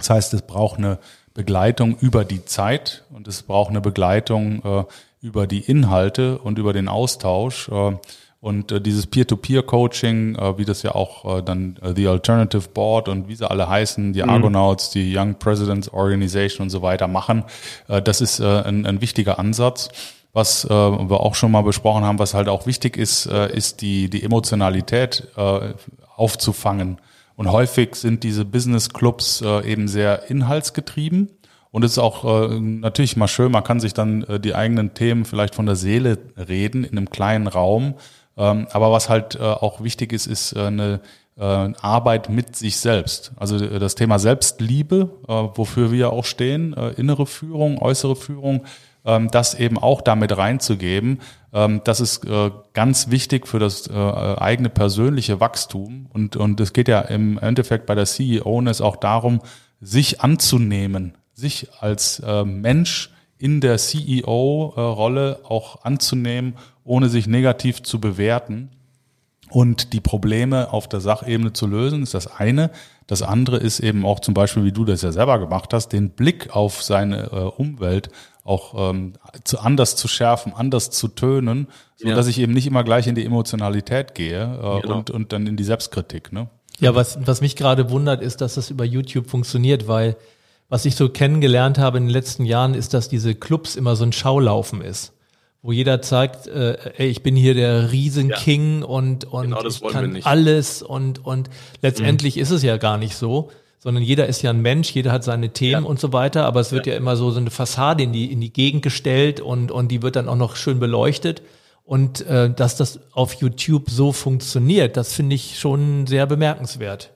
Das heißt, es braucht eine Begleitung über die Zeit und es braucht eine Begleitung äh, über die Inhalte und über den Austausch. Äh, und äh, dieses Peer-to-Peer-Coaching, äh, wie das ja auch äh, dann äh, The Alternative Board und wie sie alle heißen, die mhm. Argonauts, die Young Presidents Organization und so weiter machen, äh, das ist äh, ein, ein wichtiger Ansatz. Was äh, wir auch schon mal besprochen haben, was halt auch wichtig ist, äh, ist die, die Emotionalität äh, aufzufangen. Und häufig sind diese Business Clubs äh, eben sehr inhaltsgetrieben. Und es ist auch äh, natürlich mal schön, man kann sich dann äh, die eigenen Themen vielleicht von der Seele reden in einem kleinen Raum. Ähm, aber was halt äh, auch wichtig ist, ist äh, eine äh, Arbeit mit sich selbst. Also äh, das Thema Selbstliebe, äh, wofür wir auch stehen, äh, innere Führung, äußere Führung, das eben auch damit reinzugeben. Ähm, das ist äh, ganz wichtig für das äh, eigene persönliche Wachstum. Und, und es geht ja im Endeffekt bei der CEO auch darum, sich anzunehmen, sich als äh, Mensch in der CEO-Rolle auch anzunehmen, ohne sich negativ zu bewerten und die Probleme auf der Sachebene zu lösen, ist das eine. Das andere ist eben auch zum Beispiel, wie du das ja selber gemacht hast, den Blick auf seine äh, Umwelt auch ähm, zu anders zu schärfen, anders zu tönen, so ja. dass ich eben nicht immer gleich in die Emotionalität gehe äh, genau. und, und dann in die Selbstkritik. Ne? Ja, was, was mich gerade wundert, ist, dass das über YouTube funktioniert, weil was ich so kennengelernt habe in den letzten Jahren, ist, dass diese Clubs immer so ein Schaulaufen ist wo jeder zeigt, äh, ey, ich bin hier der Riesenking ja. und und genau, ich kann alles und und letztendlich mhm. ist es ja gar nicht so, sondern jeder ist ja ein Mensch, jeder hat seine Themen ja. und so weiter, aber es wird ja. ja, immer so so eine Fassade in die in die Gegend gestellt und und die wird dann auch noch schön beleuchtet und äh, dass das auf YouTube so funktioniert, das finde ich schon sehr bemerkenswert.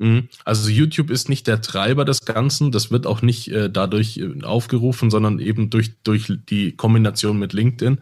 Mhm. Also YouTube ist nicht der Treiber des Ganzen, das wird auch nicht äh, dadurch äh, aufgerufen, sondern eben durch, durch die Kombination mit LinkedIn.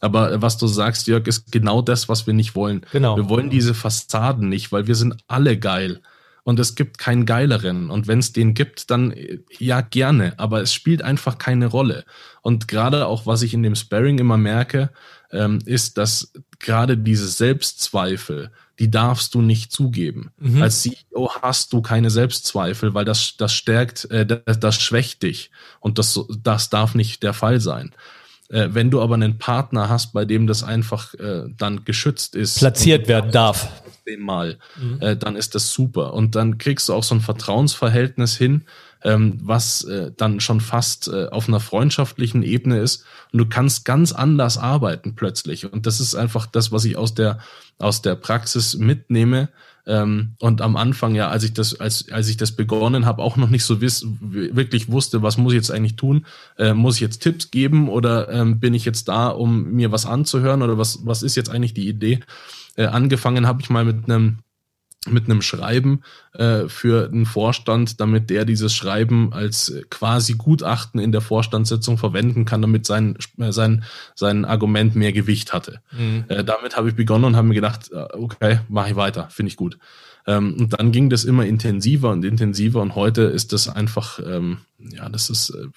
Aber äh, was du sagst, Jörg, ist genau das, was wir nicht wollen. Genau. Wir wollen diese Fassaden nicht, weil wir sind alle geil. Und es gibt keinen geileren. Und wenn es den gibt, dann äh, ja gerne. Aber es spielt einfach keine Rolle. Und gerade auch, was ich in dem Sparring immer merke, ähm, ist, dass gerade diese Selbstzweifel, die darfst du nicht zugeben. Mhm. Als CEO hast du keine Selbstzweifel, weil das, das stärkt, äh, das, das schwächt dich. Und das, das darf nicht der Fall sein. Äh, wenn du aber einen Partner hast, bei dem das einfach äh, dann geschützt ist. Platziert werden darf. Mal, mhm. äh, dann ist das super. Und dann kriegst du auch so ein Vertrauensverhältnis hin, ähm, was äh, dann schon fast äh, auf einer freundschaftlichen Ebene ist. Und du kannst ganz anders arbeiten plötzlich. Und das ist einfach das, was ich aus der, aus der Praxis mitnehme. Ähm, und am Anfang, ja, als ich das, als, als ich das begonnen habe, auch noch nicht so wiss, wirklich wusste, was muss ich jetzt eigentlich tun? Äh, muss ich jetzt Tipps geben oder ähm, bin ich jetzt da, um mir was anzuhören oder was, was ist jetzt eigentlich die Idee? Äh, angefangen habe ich mal mit einem mit einem Schreiben äh, für den Vorstand, damit der dieses Schreiben als quasi Gutachten in der Vorstandssitzung verwenden kann, damit sein, äh, sein, sein Argument mehr Gewicht hatte. Mhm. Äh, damit habe ich begonnen und habe mir gedacht, äh, okay, mache ich weiter, finde ich gut. Ähm, und dann ging das immer intensiver und intensiver und heute ist das einfach, ähm, ja, das ist, äh,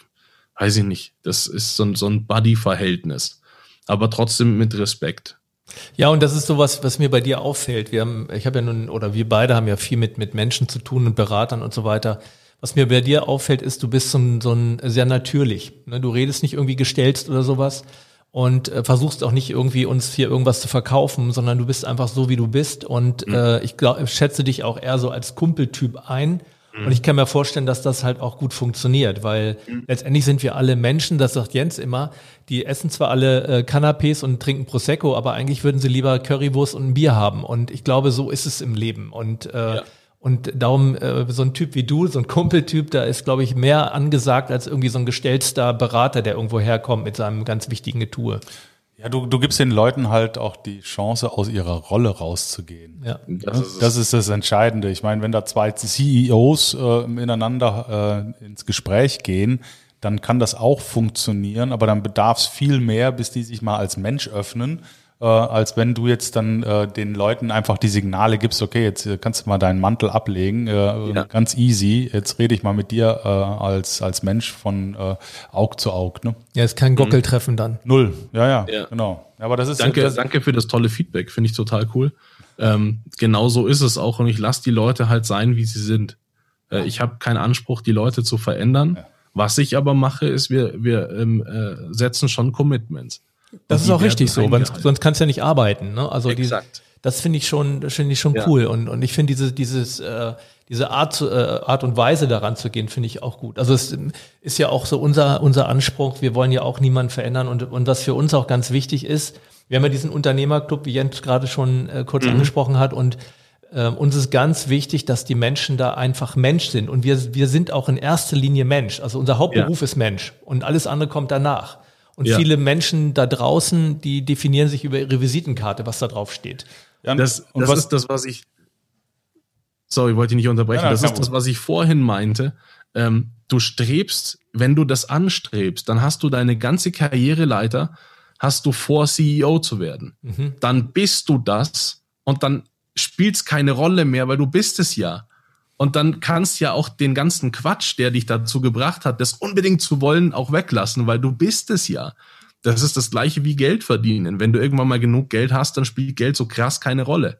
weiß ich nicht, das ist so, so ein Buddy-Verhältnis, aber trotzdem mit Respekt. Ja, und das ist sowas, was mir bei dir auffällt. Wir haben, ich habe ja nun, oder wir beide haben ja viel mit, mit Menschen zu tun und Beratern und so weiter. Was mir bei dir auffällt, ist, du bist so ein, so ein sehr natürlich. Ne? Du redest nicht irgendwie gestellst oder sowas und äh, versuchst auch nicht irgendwie uns hier irgendwas zu verkaufen, sondern du bist einfach so, wie du bist. Und mhm. äh, ich glaube, schätze dich auch eher so als Kumpeltyp ein. Und ich kann mir vorstellen, dass das halt auch gut funktioniert, weil mhm. letztendlich sind wir alle Menschen, das sagt Jens immer, die essen zwar alle äh, Canapés und trinken Prosecco, aber eigentlich würden sie lieber Currywurst und ein Bier haben. Und ich glaube, so ist es im Leben. Und äh, ja. Und darum, äh, so ein Typ wie du, so ein Kumpeltyp, da ist, glaube ich, mehr angesagt als irgendwie so ein gestellter Berater, der irgendwo herkommt mit seinem ganz wichtigen Getue. Ja, du, du gibst den Leuten halt auch die Chance, aus ihrer Rolle rauszugehen. Ja, das, ist, das ist das Entscheidende. Ich meine, wenn da zwei CEOs äh, miteinander äh, ins Gespräch gehen, dann kann das auch funktionieren, aber dann bedarf es viel mehr, bis die sich mal als Mensch öffnen äh, als wenn du jetzt dann äh, den Leuten einfach die Signale gibst, okay, jetzt äh, kannst du mal deinen Mantel ablegen, äh, Ja. ganz easy, jetzt rede ich mal mit dir äh, als, als Mensch von äh, Aug zu Aug. Ne? Ja, ist kein Gockeltreffen dann. Null, ja, ja, Ja. genau. Ja, Aber das ist Danke, das, danke für das tolle Feedback, finde ich total cool. Ähm, genau so ist es auch und ich lasse die Leute halt sein, wie sie sind. Äh, ich habe keinen Anspruch, die Leute zu verändern. Was ich aber mache, ist, wir, wir ähm, äh, setzen schon Commitments. Das ist die auch richtig so, sonst, kannst du ja nicht arbeiten. Ne? Also die, Exakt. das finde ich schon, finde ich schon Ja. cool. Und, und ich finde diese, dieses, äh, diese Art, äh, Art und Weise daran zu gehen, finde ich auch gut. Also es ist ja auch so unser, unser Anspruch. Wir wollen ja auch niemanden verändern. Und, und was für uns auch ganz wichtig ist, wir haben ja diesen Unternehmerclub, wie Jens gerade schon äh, kurz angesprochen hat. Und ähm, uns ist ganz wichtig, dass die Menschen da einfach Mensch sind. Und wir, wir sind auch in erster Linie Mensch. Also unser Hauptberuf ist Mensch. Und alles andere kommt danach. Und Ja. viele Menschen da draußen, die definieren sich über ihre Visitenkarte, was da drauf steht. ja, Das, und das was, ist das, was ich. Sorry, wollte ich nicht unterbrechen. Ja, das ist das, was ich vorhin meinte. Ähm, du strebst, wenn du das anstrebst, dann hast du deine ganze Karriereleiter, hast du vor, CEO zu werden. Mhm. Dann bist du das und dann spielt's keine Rolle mehr, weil du bist es ja. Und dann kannst ja auch den ganzen Quatsch, der dich dazu gebracht hat, das unbedingt zu wollen, auch weglassen, weil du bist es ja. Das ist das gleiche wie Geld verdienen. Wenn du irgendwann mal genug Geld hast, dann spielt Geld so krass keine Rolle.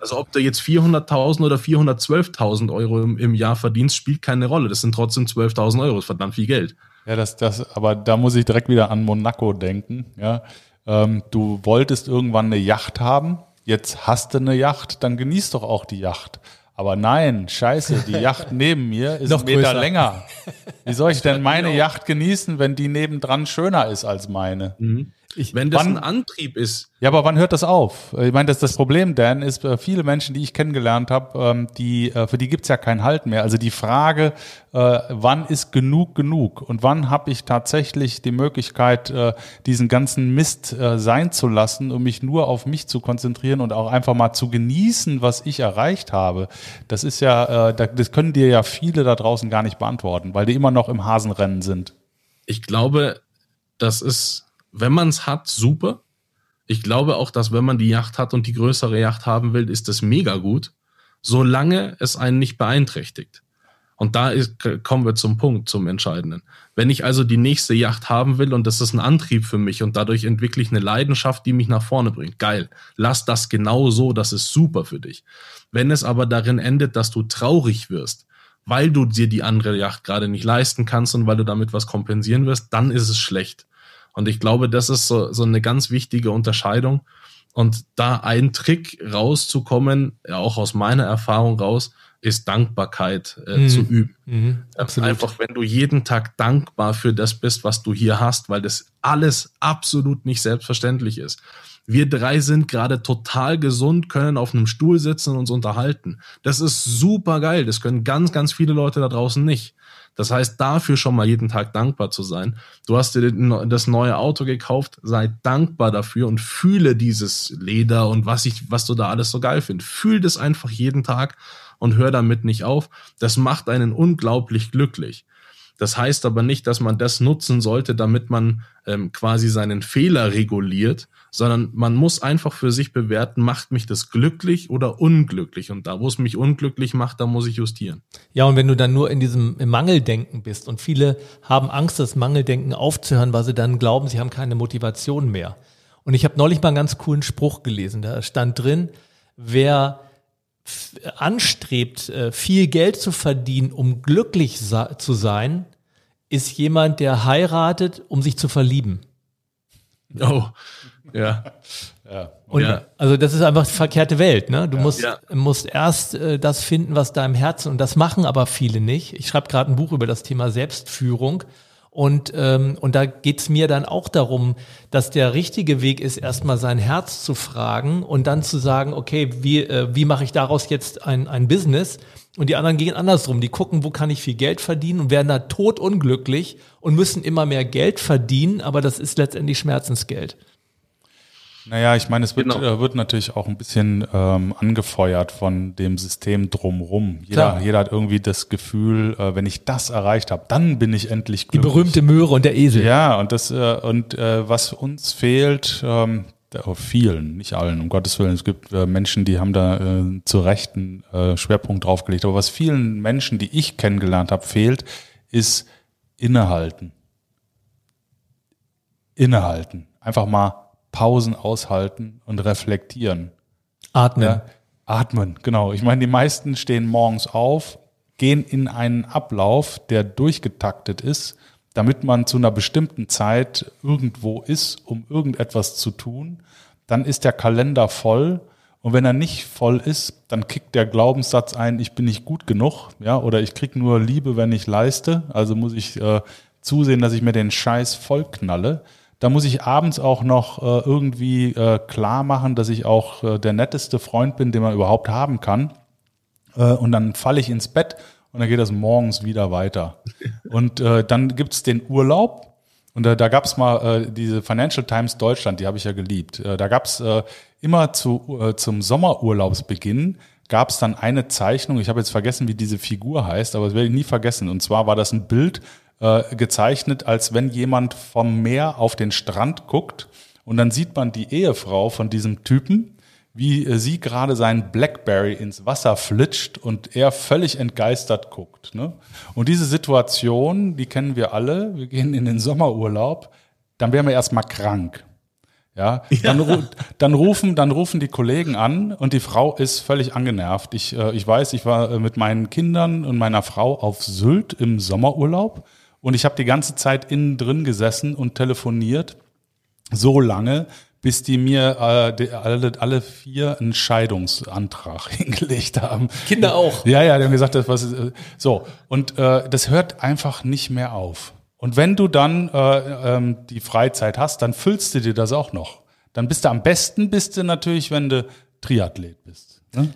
Also ob du jetzt 400.000 oder 412.000 Euro im, im Jahr verdienst, spielt keine Rolle. Das sind trotzdem 12.000 Euro. Das ist verdammt viel Geld. Ja, das, das, aber da muss ich direkt wieder an Monaco denken. Ja, ähm, du wolltest irgendwann eine Yacht haben, jetzt hast du eine Yacht, dann genieß doch auch die Yacht. Aber nein, scheiße, die Yacht neben mir ist Noch Meter größer. länger. Wie soll ich denn meine Yacht genießen, wenn die nebendran schöner ist als meine? Wenn das wann- ein Antrieb ist, Ja, aber wann hört das auf? Ich meine, das, das Problem, Dan, ist äh, viele Menschen, die ich kennengelernt habe, ähm, die, äh, für die gibt's ja keinen Halt mehr. Also die Frage, äh, wann ist genug genug und wann habe ich tatsächlich die Möglichkeit, diesen ganzen Mist sein zu lassen, um mich nur auf mich zu konzentrieren und auch einfach mal zu genießen, was ich erreicht habe. Das ist ja, da- das können dir ja viele da draußen gar nicht beantworten, weil die immer noch im Hasenrennen sind. ich glaube, das ist, wenn man es hat, super. Ich glaube auch, dass wenn man die Yacht hat und die größere Yacht haben will, ist das mega gut, solange es einen nicht beeinträchtigt. Und da ist, kommen wir zum Punkt, zum Entscheidenden. Wenn ich also die nächste Yacht haben will und das ist ein Antrieb für mich und dadurch entwickle ich eine Leidenschaft, die mich nach vorne bringt, geil. Lass das genau so, das ist super für dich. Wenn es aber darin endet, dass du traurig wirst, weil du dir die andere Yacht gerade nicht leisten kannst und weil du damit was kompensieren wirst, dann ist es schlecht. Und ich glaube, das ist so, so eine ganz wichtige Unterscheidung. Und da ein Trick rauszukommen, ja, auch aus meiner Erfahrung raus, ist Dankbarkeit äh, zu üben. Mhm, absolut. Einfach, wenn du jeden Tag dankbar für das bist, was du hier hast, weil das alles absolut nicht selbstverständlich ist. Wir drei sind gerade total gesund, können auf einem Stuhl sitzen und uns unterhalten. Das ist super geil. Das können ganz, ganz viele Leute da draußen nicht. Das heißt, dafür schon mal jeden Tag dankbar zu sein. Du hast dir das neue Auto gekauft, sei dankbar dafür und fühle dieses Leder und was ich, was du da alles so geil findest. Fühl das einfach jeden Tag und hör damit nicht auf. Das macht einen unglaublich glücklich. Das heißt aber nicht, dass man das nutzen sollte, damit man ähm, quasi seinen Fehler reguliert, sondern man muss einfach für sich bewerten, macht mich das glücklich oder unglücklich. Und da, wo es mich unglücklich macht, da muss ich justieren. Ja, und wenn du dann nur in diesem Mangeldenken bist und viele haben Angst, das Mangeldenken aufzuhören, weil sie dann glauben, sie haben keine Motivation mehr. Und ich habe neulich mal einen ganz coolen Spruch gelesen, da stand drin, wer anstrebt, äh, viel Geld zu verdienen, um glücklich zu sein, ist jemand, der heiratet, um sich zu verlieben. Oh, ja. Und Ja. also das ist einfach die verkehrte Welt. Ne? Du musst, Ja. musst erst äh, das finden, was da im Herzen, und das machen aber viele nicht. Ich schreibe gerade ein Buch über das Thema Selbstführung. Und, ähm, und da geht's mir dann auch darum, dass der richtige Weg ist, erstmal sein Herz zu fragen und dann zu sagen, okay, wie, äh, wie mache ich daraus jetzt ein, ein Business? Und die anderen gehen andersrum. Die gucken, wo kann ich viel Geld verdienen und werden da totunglücklich und müssen immer mehr Geld verdienen, aber das ist letztendlich Schmerzensgeld. Naja, ich meine, es wird, Genau. äh, wird natürlich auch ein bisschen ähm, angefeuert von dem System drumrum. Jeder, Klar. jeder hat irgendwie das Gefühl, äh, wenn ich das erreicht habe, dann bin ich endlich Die glücklich. berühmte Möhre und der Esel. Ja, und das äh, und äh, was uns fehlt, ähm, vielen, nicht allen, um Gottes Willen. Es gibt äh, Menschen, die haben da äh, zu Recht einen äh, Schwerpunkt draufgelegt. Aber was vielen Menschen, die ich kennengelernt habe, fehlt, ist innehalten. Innehalten. Einfach mal Pausen aushalten und reflektieren. Atmen. Ja, atmen, genau. Ich meine, die meisten stehen morgens auf, gehen in einen Ablauf, der durchgetaktet ist damit man zu einer bestimmten Zeit irgendwo ist, um irgendetwas zu tun, dann ist der Kalender voll. Und wenn er nicht voll ist, dann kickt der Glaubenssatz ein, ich bin nicht gut genug, ja, oder ich krieg nur Liebe, wenn ich leiste. Also muss ich äh, zusehen, dass ich mir den Scheiß vollknalle. Da muss ich abends auch noch äh, irgendwie äh, klar machen, dass ich auch äh, der netteste Freund bin, den man überhaupt haben kann. Äh, und dann falle ich ins Bett und dann geht das morgens wieder weiter. Und äh, dann gibt's den Urlaub. Und äh, da gab's mal äh, diese Financial Times Deutschland, die habe ich ja geliebt. Äh, da gab's äh, immer zu, äh, zum Sommerurlaubsbeginn gab's dann eine Zeichnung, ich habe jetzt vergessen, wie diese Figur heißt, aber das werde ich nie vergessen. Und zwar war das ein Bild äh, gezeichnet, als wenn jemand vom Meer auf den Strand guckt und dann sieht man die Ehefrau von diesem Typen wie äh, sie gerade seinen Blackberry ins Wasser flitscht und er völlig entgeistert guckt. Ne? Und diese Situation, die kennen wir alle. Wir gehen in den Sommerurlaub, dann wären wir erstmal krank. Ja. Dann, dann, rufen, dann rufen die Kollegen an und die Frau ist völlig angenervt. Ich, äh, ich weiß, ich war äh, mit meinen Kindern und meiner Frau auf Sylt im Sommerurlaub und ich habe die ganze Zeit innen drin gesessen und telefoniert, so lange, bis die mir äh, die, alle, alle vier einen Scheidungsantrag hingelegt haben. Kinder auch. Ja, ja, die haben gesagt, das was äh, so und äh, das hört einfach nicht mehr auf. Und wenn du dann äh, ähm, die Freizeit hast, dann füllst du dir das auch noch. Dann bist du am besten, bist du natürlich, wenn du Triathlet bist. Ne?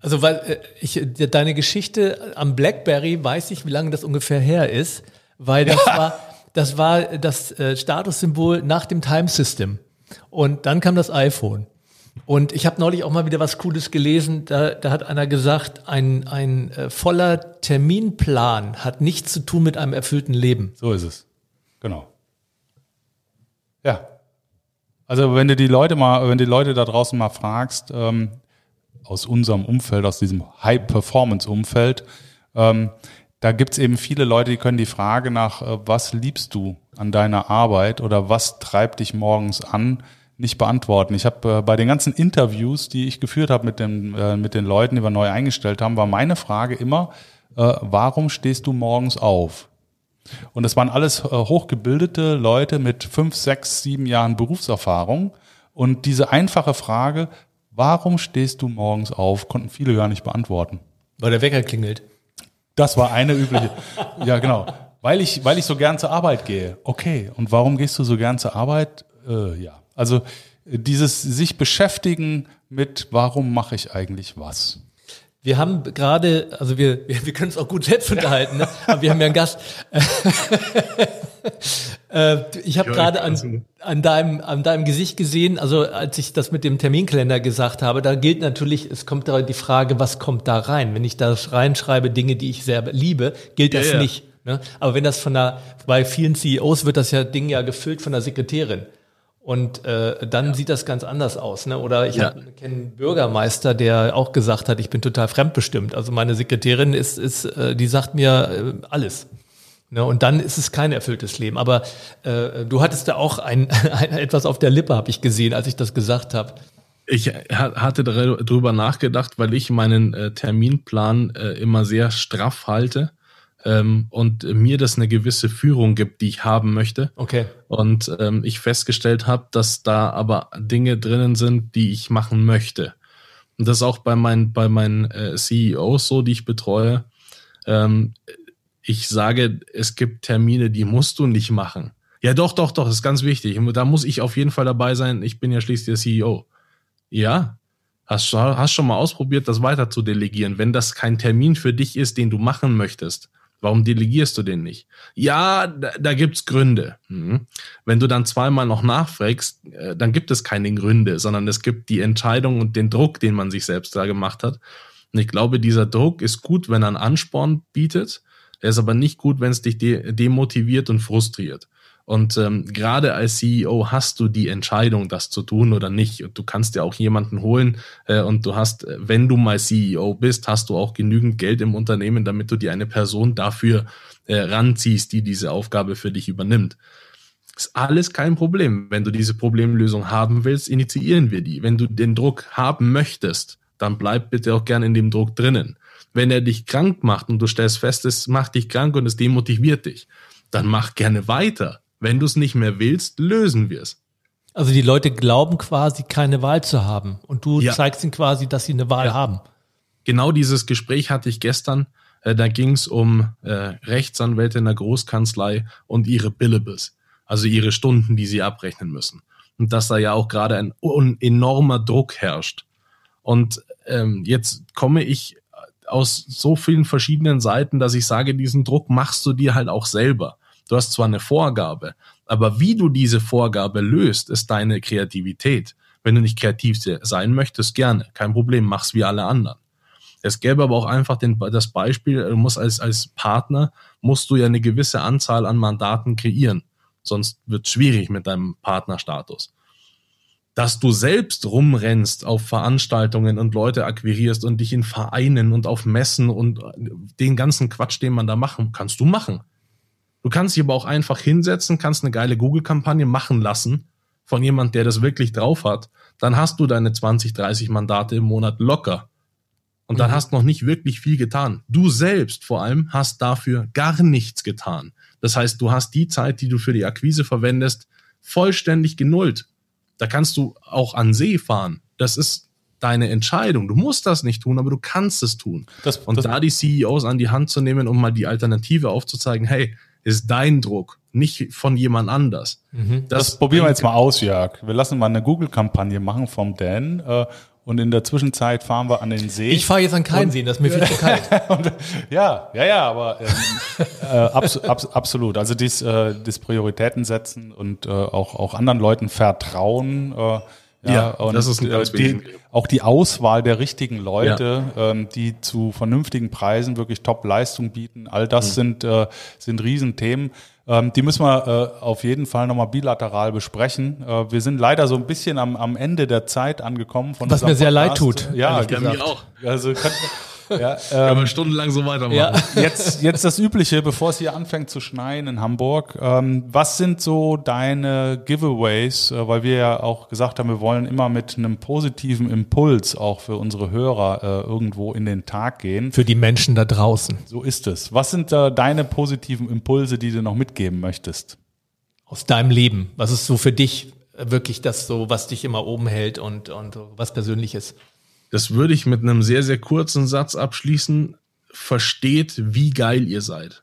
Also weil äh, ich deine Geschichte am BlackBerry weiß ich, wie lange das ungefähr her ist, weil das war das war das äh, Statussymbol nach dem Time System. Und dann kam das iPhone. Und ich habe neulich auch mal wieder was Cooles gelesen. Da, da hat einer gesagt, ein, ein äh, voller Terminplan hat nichts zu tun mit einem erfüllten Leben. So ist es. Genau. Ja. Also wenn du die Leute mal, wenn die Leute da draußen mal fragst, ähm, aus unserem Umfeld, aus diesem High-Performance-Umfeld, ähm, da gibt's eben viele Leute, die können die Frage nach, äh, was liebst du an deiner Arbeit oder was treibt dich morgens an, nicht beantworten. Ich habe äh, bei den ganzen Interviews, die ich geführt habe mit, den äh, mit den Leuten, die wir neu eingestellt haben, war meine Frage immer, äh, warum stehst du morgens auf? Und das waren alles äh, hochgebildete Leute mit fünf, sechs, sieben Jahren Berufserfahrung. Und diese einfache Frage, warum stehst du morgens auf, konnten viele gar nicht beantworten. Weil der Wecker klingelt. Das war eine übliche. ja, genau. Weil ich, weil ich so gern zur Arbeit gehe. Okay. Und warum gehst du so gern zur Arbeit? Äh, ja. Also dieses sich beschäftigen mit, warum mache ich eigentlich was? Wir haben gerade, also wir, wir, können uns auch gut selbst unterhalten, ne? aber wir haben ja einen Gast. äh, ich habe gerade an, an, deinem, an deinem Gesicht gesehen, also als ich das mit dem Terminkalender gesagt habe, da gilt natürlich, es kommt da die Frage, was kommt da rein? Wenn ich da reinschreibe, Dinge, die ich sehr liebe, gilt das ja, ja. nicht. Ne? Aber wenn das von der, bei vielen CEOs wird das ja Ding ja gefüllt von der Sekretärin. Und äh, dann ja. sieht das ganz anders aus. Ne? Oder ich ja. kenne einen Bürgermeister, der auch gesagt hat, ich bin total fremdbestimmt. Also meine Sekretärin ist, ist äh, die sagt mir äh, alles. Ne? Und dann ist es kein erfülltes Leben. Aber äh, du hattest da auch ein, ein etwas auf der Lippe, habe ich gesehen, als ich das gesagt habe. Ich hatte darüber nachgedacht, weil ich meinen äh, Terminplan äh, immer sehr straff halte ähm, und mir das eine gewisse Führung gibt, die ich haben möchte. Okay. Und ähm, ich festgestellt habe, dass da aber Dinge drinnen sind, die ich machen möchte. Und das ist auch bei meinen, bei meinen äh, CEOs so, die ich betreue. Ähm, ich sage, es gibt Termine, die musst du nicht machen. Ja, doch, doch, doch, das ist ganz wichtig. Da muss ich auf jeden Fall dabei sein. Ich bin ja schließlich der CEO. Ja, hast, hast schon mal ausprobiert, das weiter zu delegieren. Wenn das kein Termin für dich ist, den du machen möchtest, Warum delegierst du den nicht? Ja, da, da gibt's Gründe. Mhm. Wenn du dann zweimal noch nachfragst, äh, dann gibt es keine Gründe, sondern es gibt die Entscheidung und den Druck, den man sich selbst da gemacht hat. Und ich glaube, dieser Druck ist gut, wenn er einen Ansporn bietet. Er ist aber nicht gut, wenn es dich de demotiviert und frustriert. Und ähm, gerade als CEO hast du die Entscheidung, das zu tun oder nicht. Und du kannst dir auch jemanden holen äh, und du hast, äh, wenn du mal CEO bist, hast du auch genügend Geld im Unternehmen, damit du dir eine Person dafür äh, ranziehst, die diese Aufgabe für dich übernimmt. Ist alles kein Problem. Wenn du diese Problemlösung haben willst, initiieren wir die. Wenn du den Druck haben möchtest, dann bleib bitte auch gern in dem Druck drinnen. Wenn er dich krank macht und du stellst fest, es macht dich krank und es demotiviert dich, dann mach gerne weiter. Wenn du es nicht mehr willst, lösen wir es. Also die Leute glauben quasi keine Wahl zu haben und du Ja. zeigst ihnen quasi, dass sie eine Wahl Ja. haben. Genau dieses Gespräch hatte ich gestern. Äh, da ging es um äh, Rechtsanwälte in der Großkanzlei und ihre Billables, also ihre Stunden, die sie abrechnen müssen. Und dass da ja auch gerade ein un- enormer Druck herrscht. Und ähm, jetzt komme ich aus so vielen verschiedenen Seiten, dass ich sage, diesen Druck machst du dir halt auch selber. Du hast zwar eine Vorgabe, aber wie du diese Vorgabe löst, ist deine Kreativität. Wenn du nicht kreativ se- sein möchtest, gerne, kein Problem, mach's wie alle anderen. Es gäbe aber auch einfach den, das Beispiel, du musst als, als Partner, musst du ja eine gewisse Anzahl an Mandaten kreieren. Sonst wird schwierig mit deinem Partnerstatus. Dass du selbst rumrennst auf Veranstaltungen und Leute akquirierst und dich in Vereinen und auf Messen und den ganzen Quatsch, den man da machen, kannst du machen. Du kannst dich aber auch einfach hinsetzen, kannst eine geile Google-Kampagne machen lassen von jemand, der das wirklich drauf hat. Dann hast du deine 20, 30 Mandate im Monat locker. Und dann Mhm. hast noch nicht wirklich viel getan. Du selbst vor allem hast dafür gar nichts getan. Das heißt, du hast die Zeit, die du für die Akquise verwendest, vollständig genullt. Da kannst du auch an See fahren. Das ist deine Entscheidung. Du musst das nicht tun, aber du kannst es tun. Das, Und das, da die CEOs an die Hand zu nehmen, um mal die Alternative aufzuzeigen, hey, ist dein Druck, nicht von jemand anders. das, probieren wir jetzt mal aus, Jörg. Wir lassen mal eine Google-Kampagne machen vom Dan äh, und in der Zwischenzeit fahren wir an den See. Ich fahre jetzt an keinen See, das ist mir viel zu kalt. Und, ja, ja, ja, aber ähm, äh, abs abs absolut. Also dies, äh, das Prioritäten setzen und äh, auch, auch anderen Leuten vertrauen. Äh, Ja, und, das ist ein ganz äh, die. Auch die Auswahl der richtigen Leute, ähm, die zu vernünftigen Preisen wirklich Top-Leistung bieten, all Mhm. das sind, äh, sind Riesenthemen. Ähm, die müssen wir äh, auf jeden Fall nochmal bilateral besprechen. Äh, wir sind leider so ein bisschen am, am Ende der Zeit angekommen. Von Was mir sehr leid Podcast. tut, Ja, ehrlich Ja, genau. mir auch. Also könnten, ja, Können ähm, wir stundenlang so weitermachen. Ja. jetzt, jetzt das Übliche, bevor es hier anfängt zu schneien in Hamburg. Ähm, was sind so deine Giveaways? Äh, weil wir ja auch gesagt haben, wir wollen immer mit einem positiven Impuls auch für unsere Hörer äh, irgendwo in den Tag gehen. Für die Menschen da draußen. So ist es. Was sind äh, deine positiven Impulse, die du noch mitgeben möchtest? Aus deinem Leben. Was ist so für dich wirklich das so, was dich immer oben hält und, und was Persönliches? Das würde ich mit einem sehr, sehr kurzen Satz abschließen. Versteht, wie geil ihr seid.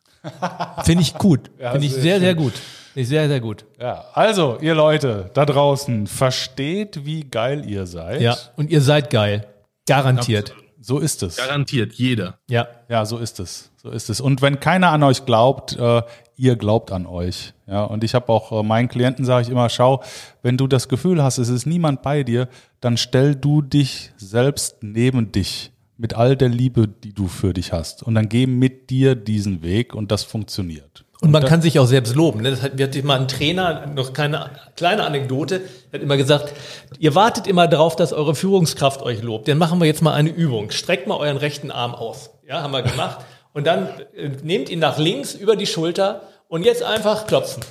Finde ich gut. Finde ich sehr sehr, sehr gut. Finde ich sehr, sehr gut. Ja, also ihr Leute da draußen, versteht, wie geil ihr seid. Ja. Und ihr seid geil. Garantiert. So ist es. Garantiert, jeder. Ja. Ja, so ist es. So ist es. Und wenn keiner an euch glaubt, äh, ihr glaubt an euch. Ja, und ich habe auch äh, meinen Klienten sage ich immer, schau, wenn du das Gefühl hast, es ist niemand bei dir, dann stell du dich selbst neben dich mit all der Liebe, die du für dich hast. Und dann geh mit dir diesen Weg und das funktioniert. Und man kann sich auch selbst loben. Ne? Das hat, wir hatten mal einen Trainer, noch keine kleine Anekdote, der hat immer gesagt, ihr wartet immer darauf, dass eure Führungskraft euch lobt. Dann machen wir jetzt mal eine Übung. Streckt mal euren rechten Arm aus. Ja, haben wir gemacht. Und dann äh, nehmt ihn nach links über die Schulter und jetzt einfach klopfen.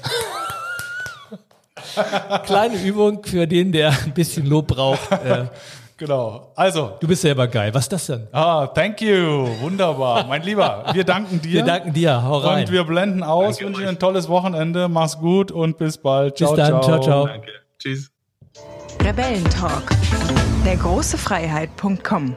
Kleine Übung für den, der ein bisschen Lob braucht. Äh, Genau. Also, du bist selber geil. Was ist das denn? ah, thank you. Wunderbar. Mein Lieber, wir danken dir. Wir danken dir. Hau rein. Und wir blenden aus, Danke wünschen euch. dir ein tolles Wochenende. Mach's gut und bis bald. Bis dann. Ciao, ciao. Danke. Tschüss. Rebellentalk. Der große Freiheit.com